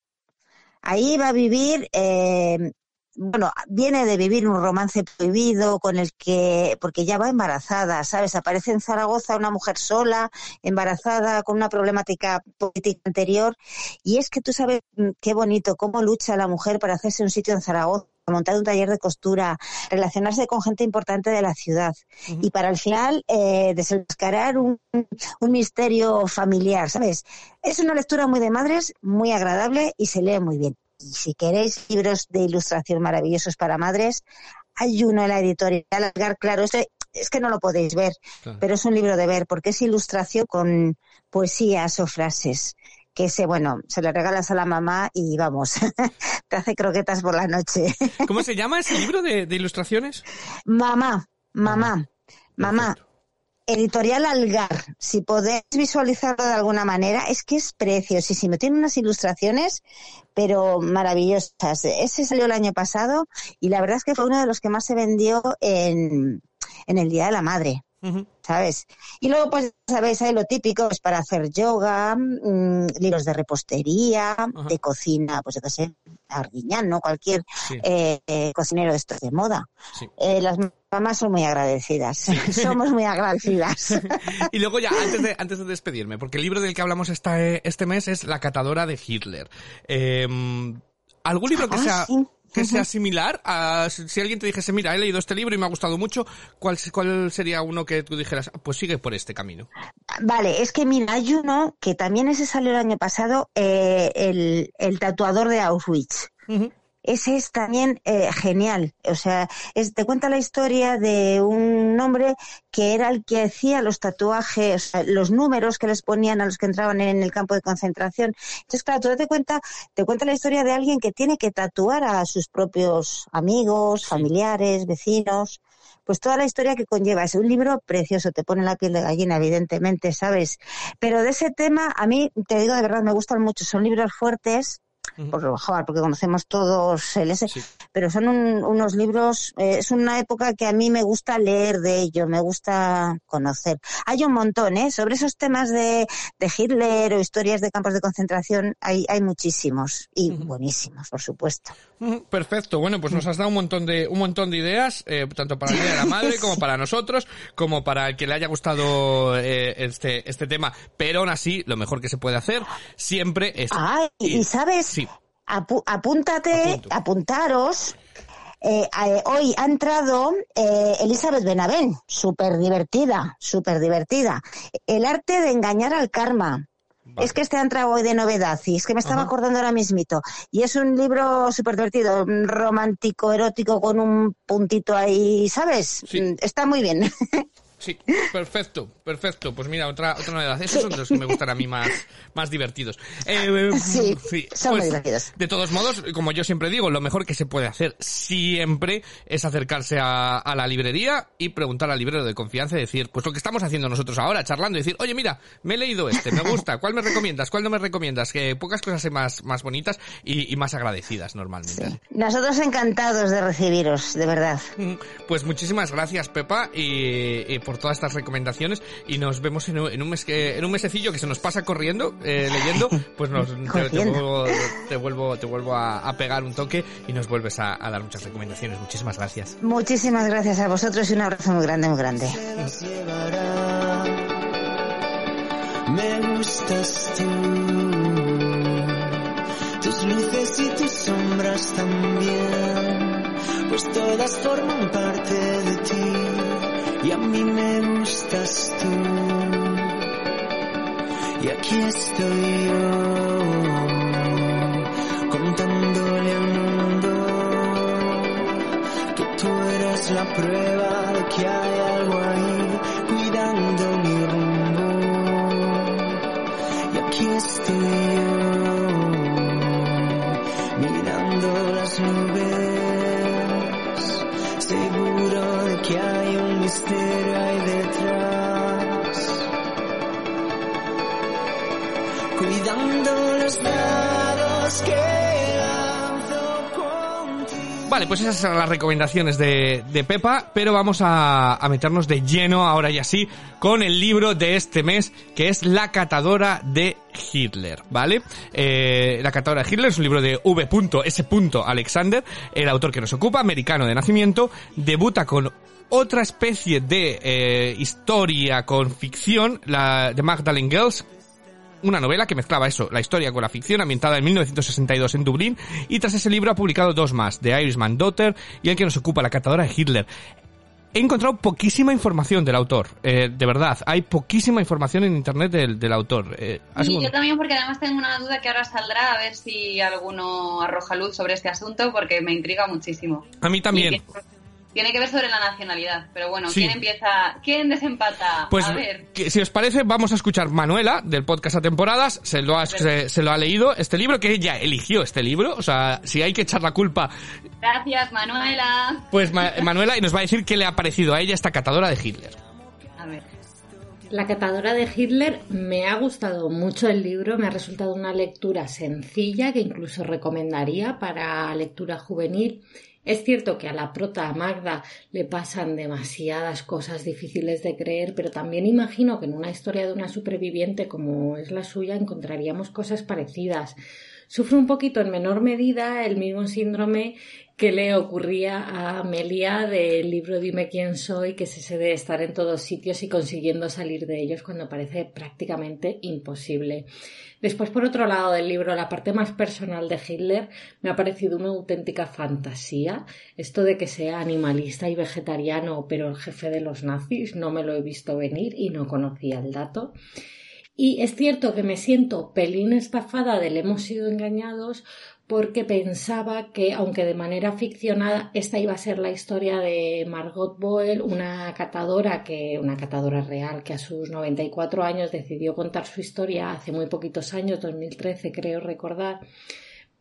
Ahí va a vivir eh, bueno, viene de vivir un romance prohibido con el que, porque ya va embarazada, ¿sabes? Aparece en Zaragoza una mujer sola, embarazada, con una problemática política anterior. Y es que tú sabes qué bonito, cómo lucha la mujer para hacerse un sitio en Zaragoza montar un taller de costura, relacionarse con gente importante de la ciudad y para al final eh, desenmascarar un, un misterio familiar, ¿sabes? Es una lectura muy de madres, muy agradable y se lee muy bien. Y si queréis libros de ilustración maravillosos para madres, hay uno en la editorial Algar, claro, este es que no lo podéis ver, Claro. pero es un libro de ver porque es ilustración con poesías o frases que ese, bueno, se le regalas a la mamá y vamos, te hace croquetas por la noche. ¿Cómo se llama ese libro de, de ilustraciones? mamá, mamá, mamá. Editorial Algar, si podéis visualizarlo de alguna manera, es que es preciosísimo. Tiene unas ilustraciones, pero maravillosas. Ese salió el año pasado y la verdad es que fue uno de los que más se vendió en, en el Día de la Madre. ¿Sabes? Y luego, pues, sabéis, hay lo típico, es para hacer yoga, mm, libros de repostería, de cocina, pues yo qué sé, Arguiñán, ¿no? Cualquier Sí. eh, eh, cocinero de estos de moda. Sí. Eh, las mamás son muy agradecidas, somos muy agradecidas. Y luego ya, antes de, antes de despedirme, porque el libro del que hablamos esta, eh, este mes es La catadora de Hitler. Eh, ¿Algún libro que Ah, sea... Que sea similar a si alguien te dijese, mira, he leído este libro y me ha gustado mucho, ¿cuál, cuál sería uno que tú dijeras, "Ah, pues sigue por este camino? Vale, es que mira, hay uno que también ese salió el año pasado, eh, el, el tatuador de Auschwitz. Ese es también eh, genial. O sea, es- te cuenta la historia de un hombre que era el que hacía los tatuajes, los números que les ponían a los que entraban en el campo de concentración. Entonces, claro, tú te cuenta, te cuenta la historia de alguien que tiene que tatuar a sus propios amigos, familiares, vecinos. Pues toda la historia que conlleva. Es un libro precioso, te pone la piel de gallina, evidentemente, ¿sabes? Pero de ese tema, a mí, te digo de verdad, me gustan mucho. Son libros fuertes, Ujú. por joder, porque conocemos todos el ese, Sí. pero son un- unos libros, eh, es una época que a mí me gusta leer de ello, me gusta conocer. Hay un montón, ¿eh? Sobre esos temas de, de Hitler o historias de campos de concentración, hay, hay muchísimos y buenísimos, por supuesto. Perfecto. Bueno, pues nos has dado un montón de un montón de ideas, eh, tanto para el Día de la Madre como para nosotros, como para el que le haya gustado eh, este este tema. Pero aún así, lo mejor que se puede hacer siempre es Ay, y sabes, sí. Apu- apúntate, Apunto. apuntaros. Eh, eh, hoy ha entrado eh, Elizabeth Benavent, súper divertida, súper divertida. El arte de engañar al karma. Vale. Es que este ha entrado hoy de novedad y es que me estaba Ajá. acordando ahora mismito. Y es un libro súper divertido, romántico, erótico, con un puntito ahí, ¿sabes? Sí. Mm, Está muy bien. Sí, perfecto, perfecto. Pues mira, otra otra novedad. Esos son los que me gustan a mí más, más divertidos. Eh, Sí, son muy divertidos. De todos modos, como yo siempre digo, lo mejor que se puede hacer siempre es acercarse a, a la librería y preguntar al librero de confianza y decir, pues lo que estamos haciendo nosotros ahora, charlando, y decir, oye, mira, me he leído este, me gusta, ¿cuál me recomiendas? ¿Cuál no me recomiendas? Que pocas cosas más, más bonitas y, y más agradecidas normalmente. Nosotros encantados de recibiros, de verdad. Mm, Pues muchísimas gracias, Pepa, y, y por todas estas recomendaciones. Y nos vemos en un, en un mes que, en un mesecillo que se nos pasa corriendo, eh, leyendo. Pues nos, te, vuelvo, te vuelvo, te vuelvo a, a pegar un toque y nos vuelves a, a dar muchas recomendaciones. Muchísimas gracias. Muchísimas gracias a vosotros y un abrazo muy grande, muy grande. las llevará. Me gustas tú, tus luces y tus sombras también, pues todas forman parte de ti a mí me gustas tú. Y aquí estoy yo, contándole al mundo que tú eres la prueba de que hay algo Vale, pues esas son las recomendaciones de, de Pepa, pero vamos a, a meternos de lleno ahora y así con el libro de este mes, que es La catadora de Hitler, ¿vale? Eh, la catadora de Hitler es un libro de V.S. Alexander, el autor que nos ocupa, americano de nacimiento, debuta con otra especie de eh, historia con ficción, la de Magdalene Girls, una novela que mezclaba eso, la historia con la ficción, ambientada en 1962 en Dublín, y tras ese libro ha publicado dos más, The Irishman Daughter y el que nos ocupa, La catadora de Hitler. He encontrado poquísima información del autor, eh, de verdad, hay poquísima información en internet del, del autor. Eh, ¿has Y yo también, porque además tengo una duda que ahora saldrá, a ver si alguno arroja luz sobre este asunto, porque me intriga muchísimo. A mí también. Y que- Tiene que ver sobre la nacionalidad, pero bueno, Sí. ¿quién empieza? ¿Quién desempata? Pues a ver. que, si os parece, vamos a escuchar Manuela del podcast a temporadas. Se lo, ha, se, se lo ha leído este libro, que ella eligió este libro. O sea, si hay que echar la culpa, Gracias, Manuela. pues Ma- Manuela y nos va a decir qué le ha parecido a ella esta catadora de Hitler. A ver. La catadora de Hitler me ha gustado mucho el libro, me ha resultado una lectura sencilla que incluso recomendaría para lectura juvenil. Es cierto que a la prota Magda le pasan demasiadas cosas difíciles de creer, pero también imagino que en una historia de una superviviente como es la suya encontraríamos cosas parecidas. Sufre un poquito en menor medida el mismo síndrome que le ocurría a Amelia del libro Dime quién soy, que es ese de estar en todos sitios y consiguiendo salir de ellos cuando parece prácticamente imposible. Después, por otro lado del libro, la parte más personal de Hitler me ha parecido una auténtica fantasía. Esto de que sea animalista y vegetariano, pero el jefe de los nazis, no me lo he visto venir y no conocía el dato. Y es cierto que me siento pelín estafada del hemos sido engañados porque pensaba que, aunque de manera ficcionada, esta iba a ser la historia de Margot Boyle, una catadora que, una catadora real que a sus 94 años decidió contar su historia hace muy poquitos años, 2013 creo recordar.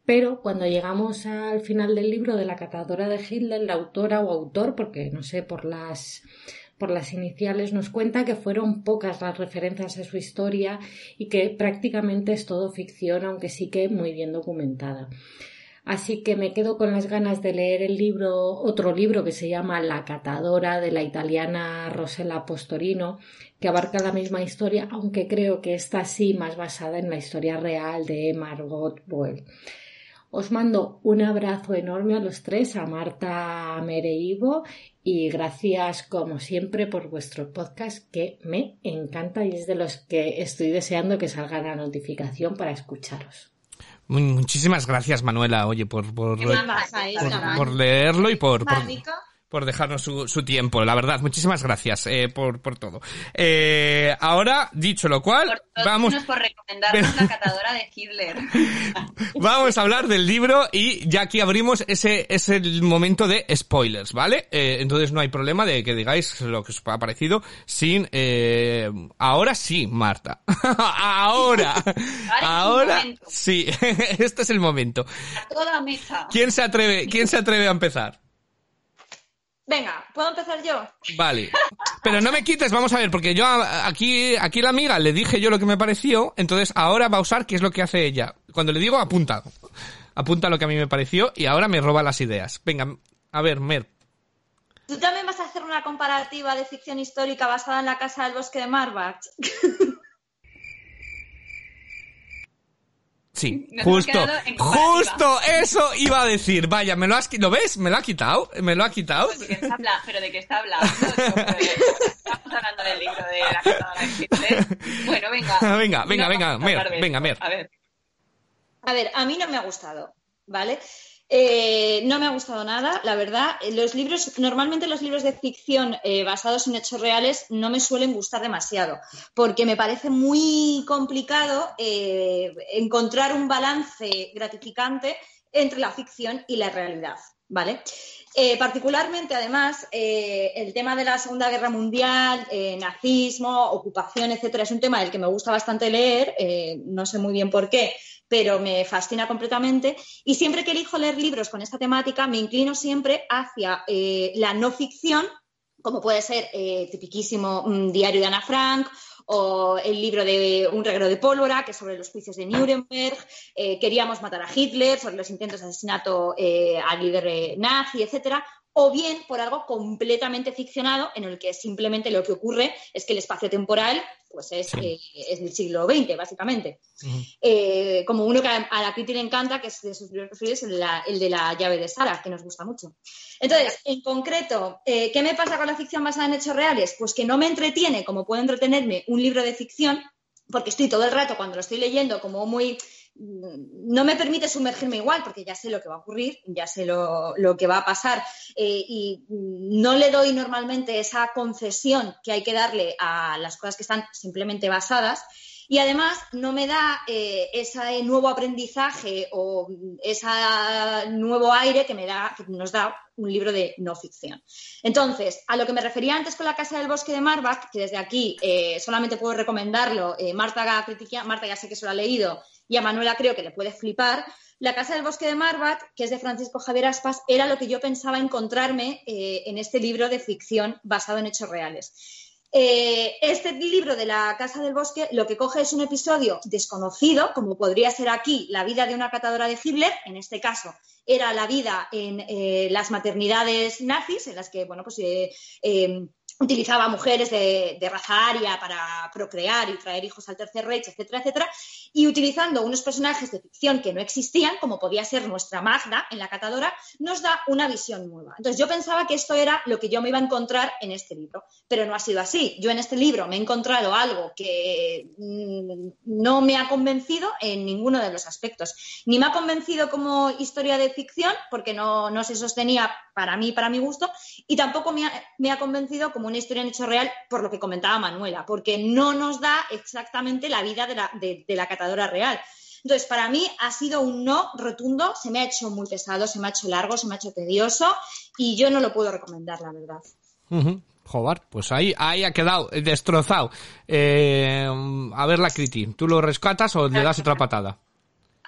Pero cuando llegamos al final del libro de la catadora de Hitler, la autora o autor, porque no sé por las por las iniciales nos cuenta que fueron pocas las referencias a su historia y que prácticamente es todo ficción, aunque sí que muy bien documentada. Así que me quedo con las ganas de leer el libro, otro libro que se llama La catadora de la italiana Rosella Postorino, que abarca la misma historia, aunque creo que está sí más basada en la historia real de Margot Boyle. Os mando un abrazo enorme a los tres, a Marta, a Mere y Ivo, y gracias como siempre por vuestro podcast que me encanta y es de los que estoy deseando que salga la notificación para escucharos. Muchísimas gracias, Manuela, oye, por, por, ¿Qué por, leerlo y por. Por dejarnos su, su tiempo. La verdad, muchísimas gracias eh, por, por todo. Eh, ahora, dicho lo cual, Por vamos... menos por recomendarnos la catadora de Hitler. Vamos a hablar del libro y ya aquí abrimos ese, ese momento de spoilers, ¿vale? Eh, entonces no hay problema de que digáis lo que os ha parecido sin... eh, ahora sí, Marta. ahora. Ahora sí. este es el momento. A toda mecha. ¿Quién se atreve, quién se atreve a empezar? Venga, ¿puedo empezar yo? Vale. Pero no me quites, vamos a ver, porque yo aquí, aquí la amiga le dije yo lo que me pareció, entonces ahora va a usar qué es lo que hace ella. Cuando le digo, apunta. Apunta lo que a mí me pareció y ahora me roba las ideas. Venga, a ver, Mer. ¿Tú también vas a hacer una comparativa de ficción histórica basada en la casa del bosque de Marbach? Sí, Nos hemos justo, justo eso iba a decir. Vaya, me lo has, ¿lo ves? Me lo ha quitado, me lo ha quitado. ¿De qué está habla- ¿Pero de qué está hablando? De- Estamos hablando del libro de la Hitler. Bueno, venga. Venga, venga, No venga, Mer, venga. Mer. A ver. A ver, a mí no me ha gustado, ¿vale? Eh, no me ha gustado nada, la verdad. Los libros, normalmente los libros de ficción eh, basados en hechos reales no me suelen gustar demasiado, porque me parece muy complicado eh, encontrar un balance gratificante entre la ficción y la realidad, ¿vale? Particularmente, además, el tema de la Segunda Guerra Mundial, nazismo, ocupación, etcétera, es un tema del que me gusta bastante leer, no sé muy bien por qué, pero me fascina completamente. Y siempre que elijo leer libros con esta temática, me inclino siempre hacia eh, la no ficción, como puede ser eh, tipiquísimo mm, Diario de Ana Frank o el libro de Un reguero de pólvora, que es sobre los juicios de Nuremberg, eh, Queríamos matar a Hitler, sobre los intentos de asesinato eh, al líder nazi, etcétera, o bien por algo completamente ficcionado en el que simplemente lo que ocurre es que el espacio temporal pues es, Sí. eh, es del siglo XX, básicamente. Eh, como uno que a, a la Kitty le encanta, que es de sus libros preferidos, el de, la, el de la llave de Sara, que nos gusta mucho. Entonces, en concreto, eh, ¿qué me pasa con la ficción basada en hechos reales? Pues que no me entretiene como puede entretenerme un libro de ficción, porque estoy todo el rato cuando lo estoy leyendo como muy no me permite sumergirme igual porque ya sé lo que va a ocurrir, ya sé lo, que va a pasar eh, y no le doy normalmente esa concesión que hay que darle a las cosas que están simplemente basadas y además no me da eh, ese nuevo aprendizaje o ese nuevo aire que, me da, que nos da un libro de no ficción. Entonces, a lo que me refería antes con La Casa del Bosque de Marbach, que desde aquí eh, solamente puedo recomendarlo, eh, Marta, Marta ya sé que se lo ha leído y a Manuela creo que le puede flipar, La Casa del Bosque de Marbach, que es de Francisco Javier Aspas, era lo que yo pensaba encontrarme en este libro de ficción basado en hechos reales. Eh, este libro de la Casa del Bosque lo que coge es un episodio desconocido, como podría ser aquí la vida de una catadora de Hitler, en este caso era la vida en eh, las maternidades nazis, en las que, bueno, pues eh, utilizaba mujeres de, raza aria para procrear y traer hijos al Tercer Reich, etcétera, etcétera, y utilizando unos personajes de ficción que no existían, como podía ser nuestra Magda en la catadora, nos da una visión nueva. Entonces yo pensaba que esto era lo que yo me iba a encontrar en este libro, pero no ha sido así. Yo en este libro me he encontrado algo que mm, no me ha convencido en ninguno de los aspectos. Ni me ha convencido como historia de ficción, porque no, no se sostenía para mí, para mi gusto, y tampoco me ha, me ha convencido como una historia en hecho real por lo que comentaba Manuela, porque no nos da exactamente la vida de la, de, la catadora real. Entonces, para mí ha sido un no rotundo, se me ha hecho muy pesado, se me ha hecho largo, se me ha hecho tedioso y yo no lo puedo recomendar, la verdad. Joder, pues ahí, ahí ha quedado destrozado. Eh, a ver la Criti, ¿tú lo rescatas o le das otra patada?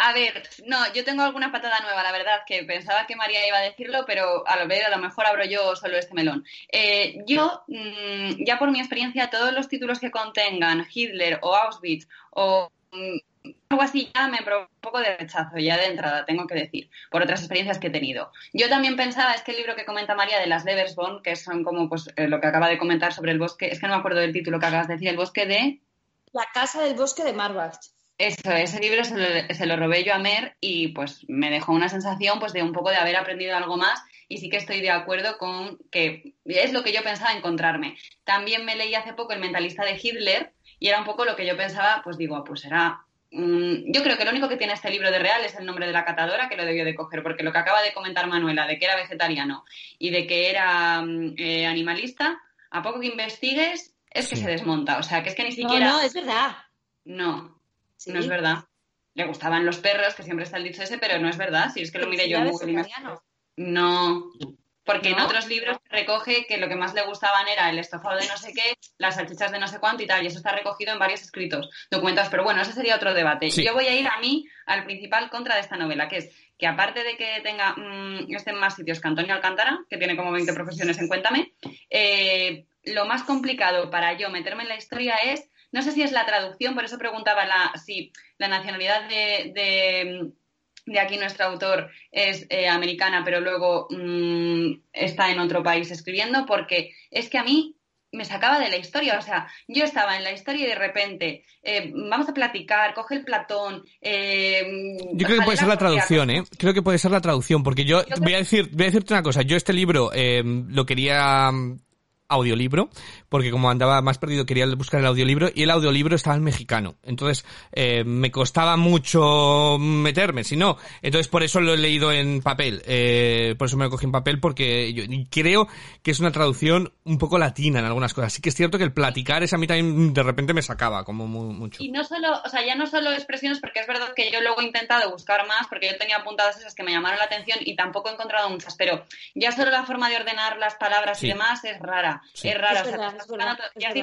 A ver, no, yo tengo alguna patada nueva, la verdad, que pensaba que María iba a decirlo, pero a lo, a lo mejor abro yo solo este melón. Eh, yo, mm, ya por mi experiencia, todos los títulos que contengan Hitler o Auschwitz o mm, algo así ya me provoca un poco de rechazo, ya de entrada, tengo que decir, por otras experiencias que he tenido. Yo también pensaba, es que el libro que comenta María de las Leversbond, que son como pues eh, lo que acaba de comentar sobre el bosque, es que no me acuerdo del título que acabas de decir, el bosque de... La casa del bosque de Marbach. Eso, ese libro se lo, robé yo a Mer y pues me dejó una sensación pues de un poco de haber aprendido algo más y sí que estoy de acuerdo con que es lo que yo pensaba encontrarme. También me leí hace poco El mentalista de Hitler y era un poco lo que yo pensaba, pues digo, pues era... yo creo que lo único que tiene este libro de real es el nombre de la catadora que lo debió de coger, porque lo que acaba de comentar Manuela, de que era vegetariano y de que era mm, eh, animalista, a poco que investigues es que se desmonta. O sea, que es que ni siquiera... No, no, es verdad. No, no es verdad. Le gustaban los perros, que siempre está el dicho ese, pero no es verdad. Si es que lo mire yo en Google. No, porque en otros libros recoge que lo que más le gustaban era el estofado de no sé qué, las salchichas de no sé cuánto y tal, y eso está recogido en varios escritos, documentados, pero bueno, ese sería otro debate. Yo voy a ir a mí al principal contra de esta novela, que es que aparte de que tenga mm, en más sitios que Antonio Alcántara, que tiene como 20 profesiones en Cuéntame, eh, lo más complicado para yo meterme en la historia es no sé si es la traducción, por eso preguntaba la, si la nacionalidad de, de, aquí nuestro autor es eh, americana, pero luego mm, está en otro país escribiendo, porque es que a mí me sacaba de la historia. O sea, yo estaba en la historia y de repente, eh, vamos a platicar, coge el Platón. Eh, yo creo que puede ser la traducción, ¿eh? Creo que puede ser la traducción, porque yo, voy, a decir, voy a decirte una cosa. Yo este libro lo quería audiolibro, porque como andaba más perdido quería buscar el audiolibro y el audiolibro estaba en mexicano. Entonces eh, me costaba mucho meterme, si no. Entonces por eso lo he leído en papel. Eh, por eso me lo cogí en papel porque yo creo que es una traducción un poco latina en algunas cosas. Sí que es cierto que el platicar esa a mí también de repente me sacaba como mucho. Y no solo, o sea, ya no solo expresiones, porque es verdad que yo luego he intentado buscar más, porque yo tenía apuntadas esas que me llamaron la atención y tampoco he encontrado muchas, pero ya solo la forma de ordenar las palabras y demás es rara. Es rara.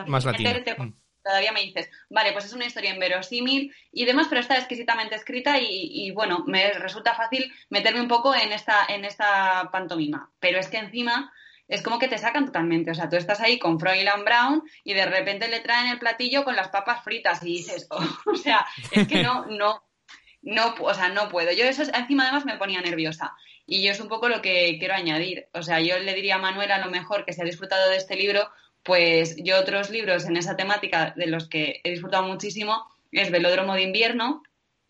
Más mm. Todavía me dices, vale, pues es una historia inverosímil y demás, pero está exquisitamente escrita y, bueno, me resulta fácil meterme un poco en esta, en esta pantomima. Pero es que encima es como que te sacan totalmente. O sea, tú estás ahí con Froilan Brown y de repente le traen el platillo con las papas fritas y dices, o sea, es que no, no, no, o sea, no puedo. Yo eso encima además me ponía nerviosa. Y yo es un poco lo que quiero añadir. O sea, yo le diría a Manuel a lo mejor que se ha disfrutado de este libro, pues yo otros libros en esa temática de los que he disfrutado muchísimo es Velódromo de invierno,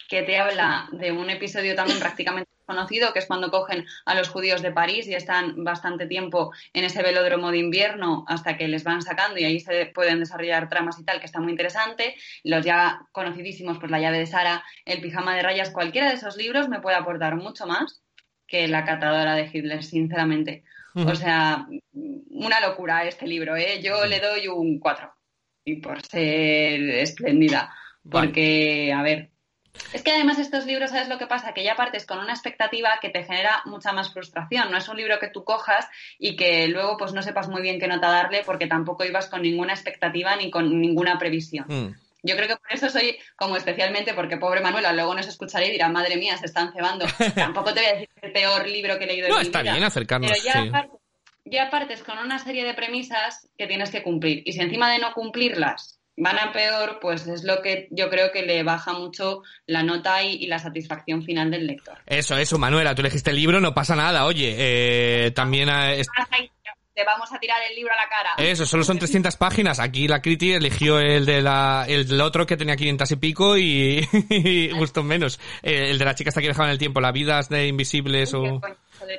que te habla de un episodio también prácticamente conocido, que es cuando cogen a los judíos de París y están bastante tiempo en ese velódromo de invierno hasta que les van sacando y ahí se pueden desarrollar tramas y tal, que está muy interesante. Los ya conocidísimos, pues La llave de Sara, El pijama de rayas, cualquiera de esos libros me puede aportar mucho más que La catadora de Hitler, sinceramente. O sea, una locura este libro, ¿eh? Yo le doy un 4 y por ser espléndida. Porque, a ver, es que además estos libros, ¿sabes lo que pasa? Que ya partes con una expectativa que te genera mucha más frustración. No es un libro que tú cojas y que luego pues no sepas muy bien qué nota darle porque tampoco ibas con ninguna expectativa ni con ninguna previsión. Mm. Yo creo que por eso soy como especialmente, porque pobre Manuela luego nos escuchará y dirá, madre mía, se están cebando. Tampoco te voy a decir el peor libro que he leído en No, mi está vida. bien acercarnos, Pero ya, sí. partes, ya partes con una serie de premisas que tienes que cumplir. Y si encima de no cumplirlas van a peor, pues es lo que yo creo que le baja mucho la nota y, y la satisfacción final del lector. Eso, eso, Manuela, tú elegiste el libro, no pasa nada. Oye, eh, también eh, es- Te vamos a tirar el libro a la cara. Eso, solo son 300 páginas. Aquí la Criti eligió el de la, el del otro que tenía 500 y pico y, y gustó menos. Eh, el de la chica hasta que dejaba en el tiempo, la vida de invisibles o...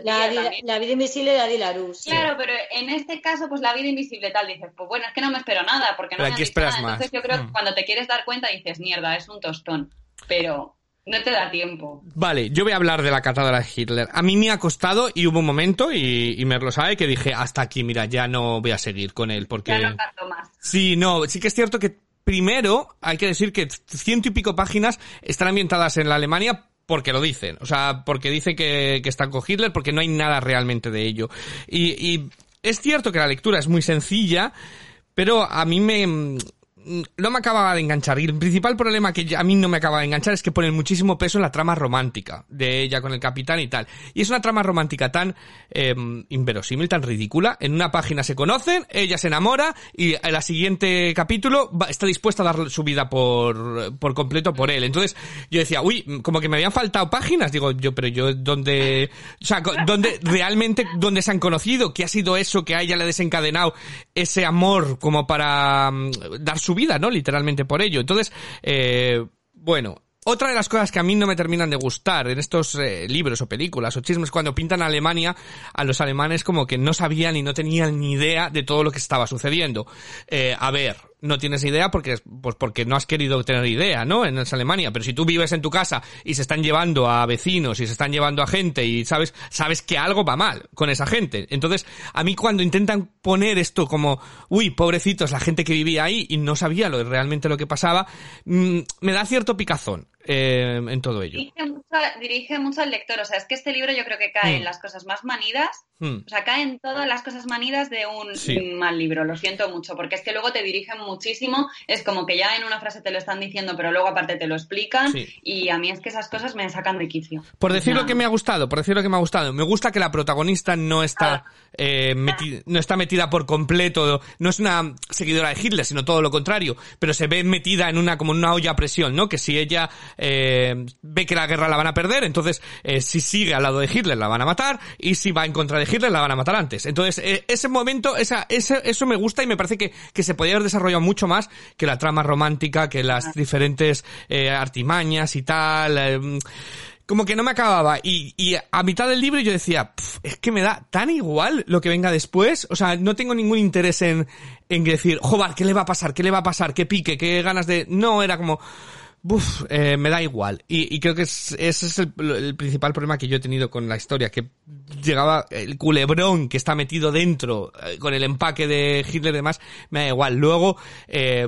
La, vida- también. la vida invisible de Adi Larus. Claro, pero en este caso, pues la vida invisible tal, dices, pues bueno, es que no me espero nada, porque no Pero me aquí esperas nada. más. Entonces yo creo Mm. que cuando te quieres dar cuenta dices, mierda, es un tostón. Pero no te da tiempo. Vale, yo voy a hablar de la catadora de Hitler. A mí me ha costado y hubo un momento, y, y Mer lo sabe, que dije, hasta aquí, mira, ya no voy a seguir con él, porque... Ya no canto más. Sí, no, sí que es cierto que primero hay que decir que ciento y pico páginas están ambientadas en la Alemania porque lo dicen, o sea, porque dicen que, que están con Hitler, porque no hay nada realmente de ello. Y, y es cierto que la lectura es muy sencilla, pero a mí me... No me acababa de enganchar. Y el principal problema que a mí no me acaba de enganchar es que ponen muchísimo peso en la trama romántica de ella con el capitán y tal. Y es una trama romántica tan eh, inverosímil, tan ridícula. En una página se conocen, ella se enamora y en el siguiente capítulo va- está dispuesta a dar su vida por, por completo por él. Entonces yo decía, uy, como que me habían faltado páginas. Digo, yo, pero yo, ¿dónde, o sea, dónde realmente, dónde se han conocido? ¿Qué ha sido eso que a ella le ha desencadenado ese amor como para mm, dar su vida, ¿no? Literalmente por ello. Entonces, eh, bueno, otra de las cosas que a mí no me terminan de gustar en estos eh, libros o películas o chismes cuando pintan a Alemania, a los alemanes como que no sabían y no tenían ni idea de todo lo que estaba sucediendo. Eh, a ver, no tienes idea porque, pues porque no has querido tener idea, ¿no? En Alemania. Pero si tú vives en tu casa y se están llevando a vecinos y se están llevando a gente y sabes, sabes que algo va mal con esa gente. Entonces, a mí cuando intentan poner esto como, uy, pobrecitos, la gente que vivía ahí y no sabía lo, realmente lo que pasaba, mm, me da cierto picazón eh, en todo ello. Dirige mucho, dirige mucho al lector. O sea, es que este libro yo creo que cae Mm. en las cosas más manidas. Mm. O sea, cae en todas las cosas manidas de un Sí. mal libro. Lo siento mucho, porque es que luego te dirigen muchísimo. Es como que ya en una frase te lo están diciendo, pero luego aparte te lo explican. Sí. Y a mí es que esas cosas me sacan de quicio. Por decir lo que me ha gustado, por decir lo que me ha gustado, me gusta que la protagonista no está eh, meti- no está metida por completo, no es una seguidora de Hitler, sino todo lo contrario, pero se ve metida en una como en una olla a presión, ¿no? Que si ella eh, ve que la guerra la van a perder, entonces eh, si sigue al lado de Hitler la van a matar y si va en contra de Hitler la van a matar antes. Entonces eh, ese momento, esa, ese, eso me gusta y me parece que, que se podría haber desarrollado mucho más que la trama romántica, que las diferentes eh, artimañas y tal. como que no me acababa. Y, y a mitad del libro yo decía, "Pf, es que me da tan igual lo que venga después. O sea, no tengo ningún interés en, en decir, joder, ¿qué le va a pasar? ¿Qué le va a pasar? ¿Qué pique? ¿Qué ganas de...? No, era como... Buf, eh, me da igual. Y, y creo que es- ese es el, principal problema que yo he tenido con la historia, que llegaba el culebrón que está metido dentro, eh, con el empaque de Hitler y demás, me da igual. Luego, eh,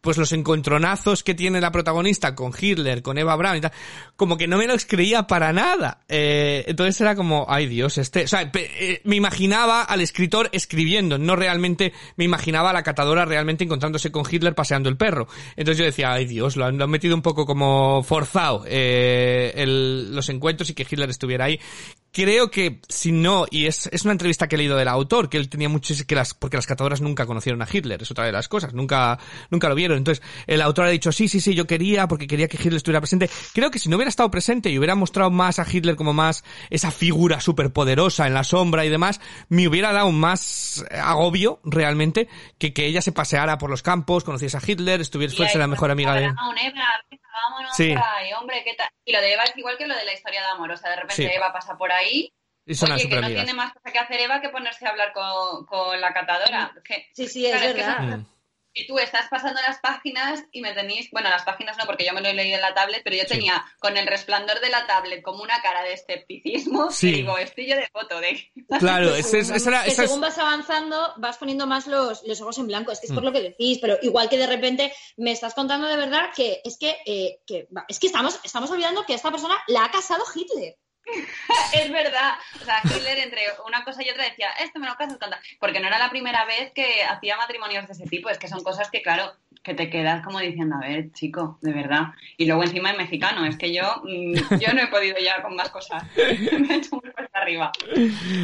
pues los encontronazos que tiene la protagonista con Hitler, con Eva Braun y tal, como que no me los creía para nada. Eh, entonces era como, ay Dios, este, o sea, eh, me imaginaba al escritor escribiendo, no realmente me imaginaba a la catadora realmente encontrándose con Hitler paseando el perro. Entonces yo decía, ay Dios, lo han, lo han metido un poco como forzado, eh, el- los encuentros y que Hitler estuviera ahí creo que si no, y es, es una entrevista que he leído del autor, que él tenía muchos, que las, porque las catadoras nunca conocieron a Hitler, es otra de las cosas, nunca, nunca lo vieron. Entonces, el autor ha dicho, sí, sí, sí, yo quería, porque quería que Hitler estuviera presente. Creo que si no hubiera estado presente y hubiera mostrado más a Hitler como más esa figura superpoderosa en la sombra y demás, me hubiera dado más agobio, realmente, que que ella se paseara por los campos, conociese a Hitler, estuviera, fuese la mejor amiga de... Vámonos Sí. hombre, ¿qué tal? Y lo de Eva es igual que lo de la historia de amor. O sea, de repente Sí. Eva pasa por ahí. Y son las Oye, que no tiene más cosa que hacer Eva que ponerse a hablar con, con la catadora. Que, Sí, sí, es claro, es que verdad. Mm. y tú estás pasando las páginas y me tenéis, bueno, las páginas no, porque yo me lo he leído en la tablet, pero yo Sí. tenía con el resplandor de la tablet como una cara de escepticismo. Sí. Y digo, estoy yo de foto de. Claro, es, es- que es- según vas avanzando vas poniendo más los, los ojos en blanco. Es que es por Mm. lo que decís, pero igual que de repente me estás contando de verdad que es que, eh, que es que estamos, estamos olvidando que esta persona la ha casado Hitler. Es verdad. O sea, Hitler entre una cosa y otra decía, esto me lo casas con tal". Porque no era la primera vez que hacía matrimonios de ese tipo. Es que son cosas que, claro, que te quedas como diciendo, a ver, chico, de verdad. Y luego encima es mexicano. Es que yo, mm, yo no he podido ya con más cosas. me he hecho arriba.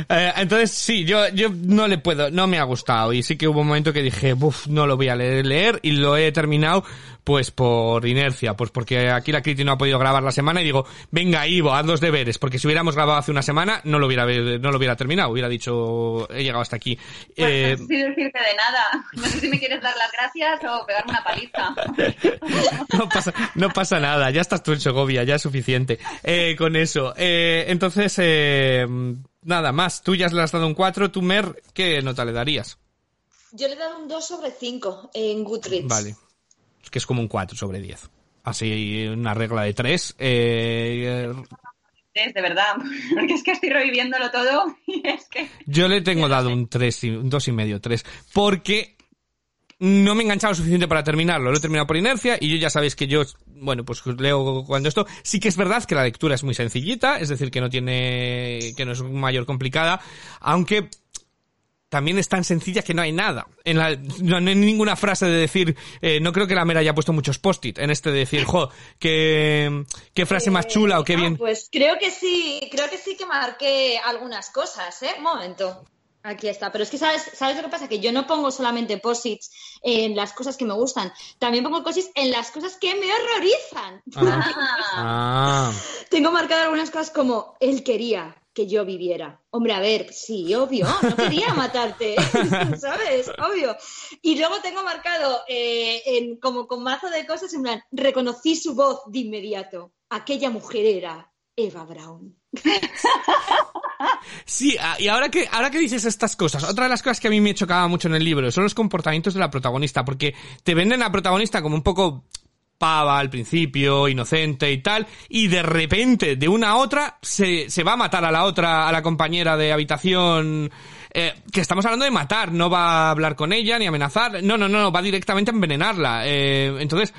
Eh, entonces sí, yo, yo no le puedo, no me ha gustado y sí que hubo un momento que dije, uff, no lo voy a leer, leer y lo he terminado pues por inercia, pues porque aquí la Criti no ha podido grabar la semana y digo, venga Ivo, haz los deberes, porque si hubiéramos grabado hace una semana no lo hubiera, no lo hubiera terminado, hubiera dicho, he llegado hasta aquí. Pues Eh, no sé si decirte de nada. No sé si me quieres dar las gracias o pegarme una paliza. no pasa, no pasa nada, ya estás tú en Segovia, ya es suficiente eh, con eso. Eh, entonces, eh, nada más, tú ya le has dado un 4, tú Mer, ¿qué nota le darías? Yo le he dado un 2 sobre 5 en Goodreads. Vale. Es que es como un 4 sobre 10. Así, una regla de 3. Eh, Es de verdad. Porque es que estoy reviviéndolo todo y es que... yo le tengo dado un 3, y- un 2 y medio, 3. Porque no me he enganchado lo suficiente para terminarlo. Lo he terminado por inercia y yo ya sabéis que yo, bueno, pues leo cuando esto. Sí que es verdad que la lectura es muy sencillita, es decir, que no tiene, que no es mayor complicada, aunque también es tan sencilla que no hay nada. En la, no, no hay ninguna frase de decir, eh, no creo que la mera haya puesto muchos post-it en este de decir, jo, qué, qué frase más chula o qué No, bien. Pues creo que sí, creo que sí que marqué algunas cosas, ¿eh? Un momento. Aquí está. Pero es que, ¿sabes, ¿sabes lo que pasa? Que yo no pongo solamente posits en las cosas que me gustan. También pongo posits en las cosas que me horrorizan. Ah. Tengo marcadas algunas cosas como, él quería que yo viviera. Hombre, a ver, sí, obvio, no quería matarte, ¿sabes? Obvio. Y luego tengo marcado eh, en, como con mazo de cosas, en plan, reconocí su voz de inmediato. Aquella mujer era Eva Brown. Sí, ah, y ahora que, ahora que dices estas cosas, otra de las cosas que a mí me chocaba mucho en el libro son los comportamientos de la protagonista, porque te venden a la protagonista como un poco pava al principio, inocente y tal, y de repente, de una a otra, se, se va a matar a la otra, a la compañera de habitación, eh, que estamos hablando de matar, no va a hablar con ella ni amenazar, no, no, no, no, va directamente a envenenarla. Eh, entonces,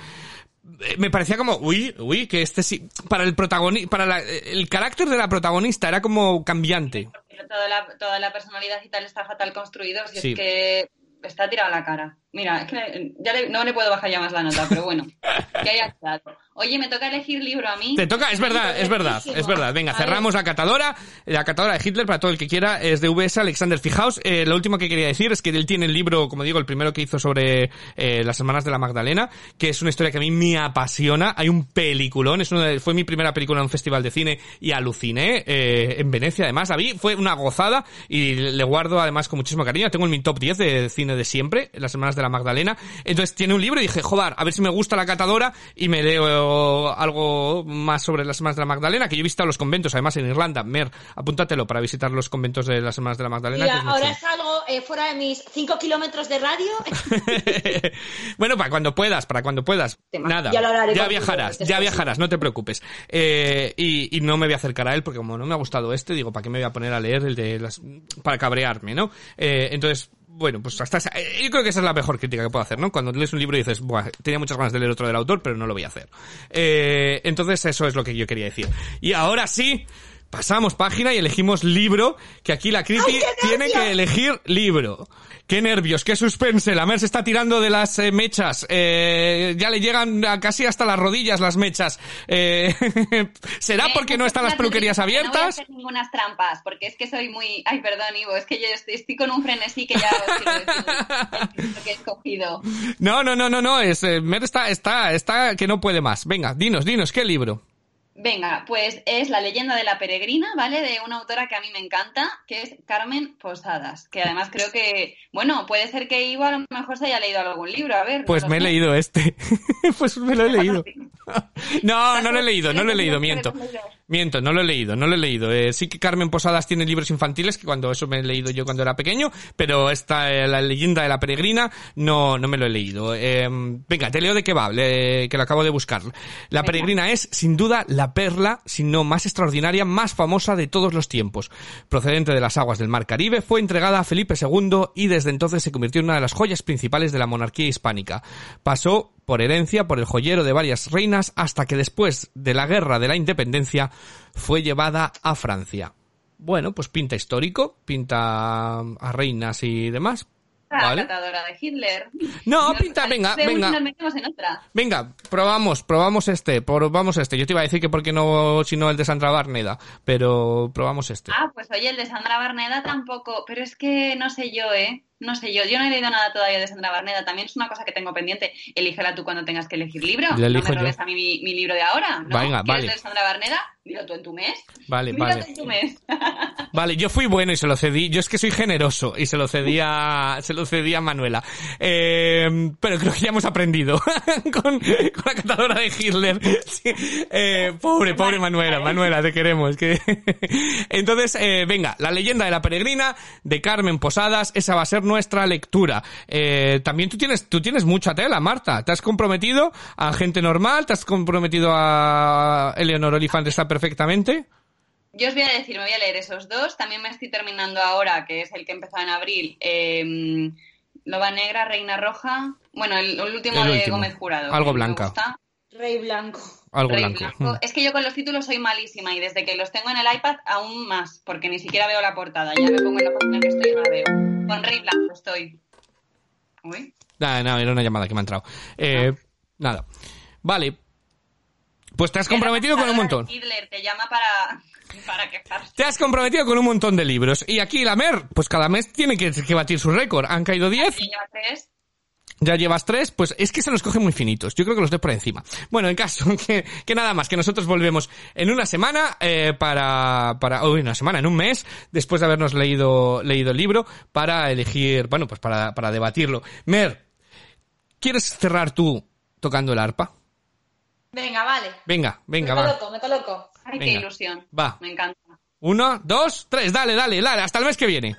eh, me parecía como, uy, uy, que este sí, para el protagonista, para la- el carácter de la protagonista era como cambiante. Toda la, toda la personalidad y tal está fatal construido. Si Sí. es que está tirado a la cara. Mira, es que ya le- no le puedo bajar ya más la nota, pero bueno, que haya quedado. Oye, me toca elegir libro a mí. Te toca, es verdad, es verdad, es verdad. Venga, cerramos la catadora. La catadora de Hitler, para todo el que quiera, es de VS Alexander Fijaos. Eh, lo último que quería decir es que él tiene el libro, como digo, el primero que hizo sobre eh, las hermanas de la Magdalena, que es una historia que a mí me apasiona. Hay un peliculón, es una de- fue mi primera película en un festival de cine y aluciné eh, en Venecia. Además, la vi, fue una gozada y le guardo además con muchísimo cariño. Tengo en mi top 10 de cine de siempre, las hermanas de la Magdalena. Entonces tiene un libro y dije, joder, a ver si me gusta la catadora y me leo algo más sobre las hermanas de la Magdalena, que yo he visitado los conventos, además en Irlanda. Mer, apúntatelo para visitar los conventos de las hermanas de la Magdalena. Mira, es ahora salgo eh, fuera de mis 5 kilómetros de radio. bueno, para cuando puedas, para cuando puedas. Tema. Nada, Ya lo haré ya viajarás, ya viajarás, no te preocupes. Eh, y, y no me voy a acercar a él porque como no me ha gustado este, digo, ¿para qué me voy a poner a leer el de las... para cabrearme, ¿no? Eh, entonces, bueno, pues hasta esa- eh, yo creo que esa es la mejor crítica que puedo hacer, ¿no? Cuando lees un libro y dices, Buah, tenía muchas ganas de leer otro del autor, pero no lo voy a hacer. Eh, entonces eso es lo que yo quería decir. Y ahora sí, pasamos página y elegimos libro, que aquí la Criti tiene que elegir libro. Qué nervios, qué suspense. La Mer se está tirando de las eh, mechas. Eh, ya le llegan a casi hasta las rodillas las mechas. Eh, ¿Será porque no están las peluquerías No voy a abiertas? hacer ninguna trampas, porque es que soy muy... Ay, perdón, Ivo, es que yo estoy, estoy con un frenesí que ya os decir libro que he escogido. No, no, no, no, no. Es, eh, Mer está, está, está que no puede más. Venga, dinos, dinos, ¿qué libro? Venga, pues es La leyenda de la peregrina, ¿vale? De una autora que a mí me encanta, que es Carmen Posadas, que además creo que, bueno, puede ser que Ivo a lo mejor se haya leído algún libro, a ver. Pues me he leído este. pues me lo he leído. No, no lo he leído, no lo he leído, ¿Qué miento. Miento, no lo he leído, no lo he leído. Eh, sí que Carmen Posadas tiene libros infantiles, que cuando eso me he leído yo cuando era pequeño, pero esta, eh, la leyenda de la peregrina, no, no me lo he leído. Eh, venga, te leo de qué va, le- que lo acabo de buscar. La peregrina es, sin duda, la perla, si no más extraordinaria, más famosa de todos los tiempos. Procedente de las aguas del Mar Caribe, fue entregada a Felipe II y desde entonces se convirtió en una de las joyas principales de la monarquía hispánica. Pasó por herencia por el joyero de varias reinas hasta que después de la guerra de la independencia fue llevada a Francia. Bueno, pues pinta histórico, pinta a reinas y demás. Ah, Vale. catadora de Hitler. No, pinta, venga, una venga. nos metemos en otra. Venga, probamos, probamos este, probamos este. Yo te iba a decir que por qué no, si no el de Sandra Barneda, pero probamos este. Ah, pues oye, el de Sandra Barneda tampoco, pero es que no sé yo, ¿eh? No sé yo, yo no he leído nada todavía de Sandra Barneda, también es una cosa que tengo pendiente. Elígela tú cuando tengas que elegir libro. Le no me yo. robes a mí mi, mi libro de ahora, ¿no? Venga, ¿Quieres vale. leer Sandra Barneda? Dilo tú en tu mes. Vale, Dilo vale. tú en tu mes. Vale, yo fui bueno y se lo cedí. Yo es que soy generoso y se lo cedí a, se lo cedí a Manuela. Eh, pero creo que ya hemos aprendido con, con la catadora de Hitler. Sí. Eh, pobre, pobre Manuela. Manuela, te queremos. Que... Entonces, eh, venga, la leyenda de la peregrina de Carmen Posadas, esa va a ser nuestra lectura. Eh, también tú tienes, tú tienes mucha tela, Marta. ¿Te has comprometido a gente normal? ¿Te has comprometido a Eleonor Olifante está perfectamente? Yo os voy a decir, me voy a leer esos dos. También me estoy terminando ahora, que es el que empezó en abril. eh, Loba Negra, Reina Roja. Bueno, el, el último El de último. Gómez Jurado. Algo que me blanca. Rey Blanco. Algo Rey blanco. Blanco. Mm. Es que yo con los títulos soy malísima y desde que los tengo en el iPad aún más, porque ni siquiera veo la portada. Ya me pongo en la página que estoy y no la veo. Con Rey Blanco estoy. Uy. Nada, nada, era una llamada que me ha entrado. Eh, Nada. Vale. Pues te has comprometido con un montón. Hitler te llama para, para quejarse. Te has comprometido con un montón de libros. Y aquí la Mer, pues cada mes tiene que, que batir su récord. Han caído 10, Y lleva. Ya llevas 3, pues es que se los cogen muy finitos. Yo creo que los doy por encima. Bueno, en caso que, que nada más, que nosotros volvemos en una semana, eh, para, para, uy, una semana, en un mes, después de habernos leído, leído el libro, para elegir, bueno, pues para, para debatirlo. Mer, ¿quieres cerrar tú tocando el arpa? Venga, vale. Venga, venga, me va. coloco, me coloco. Ay, qué ilusión. Va. Me encanta. Uno, dos, tres, dale, dale, dale, hasta el mes que viene.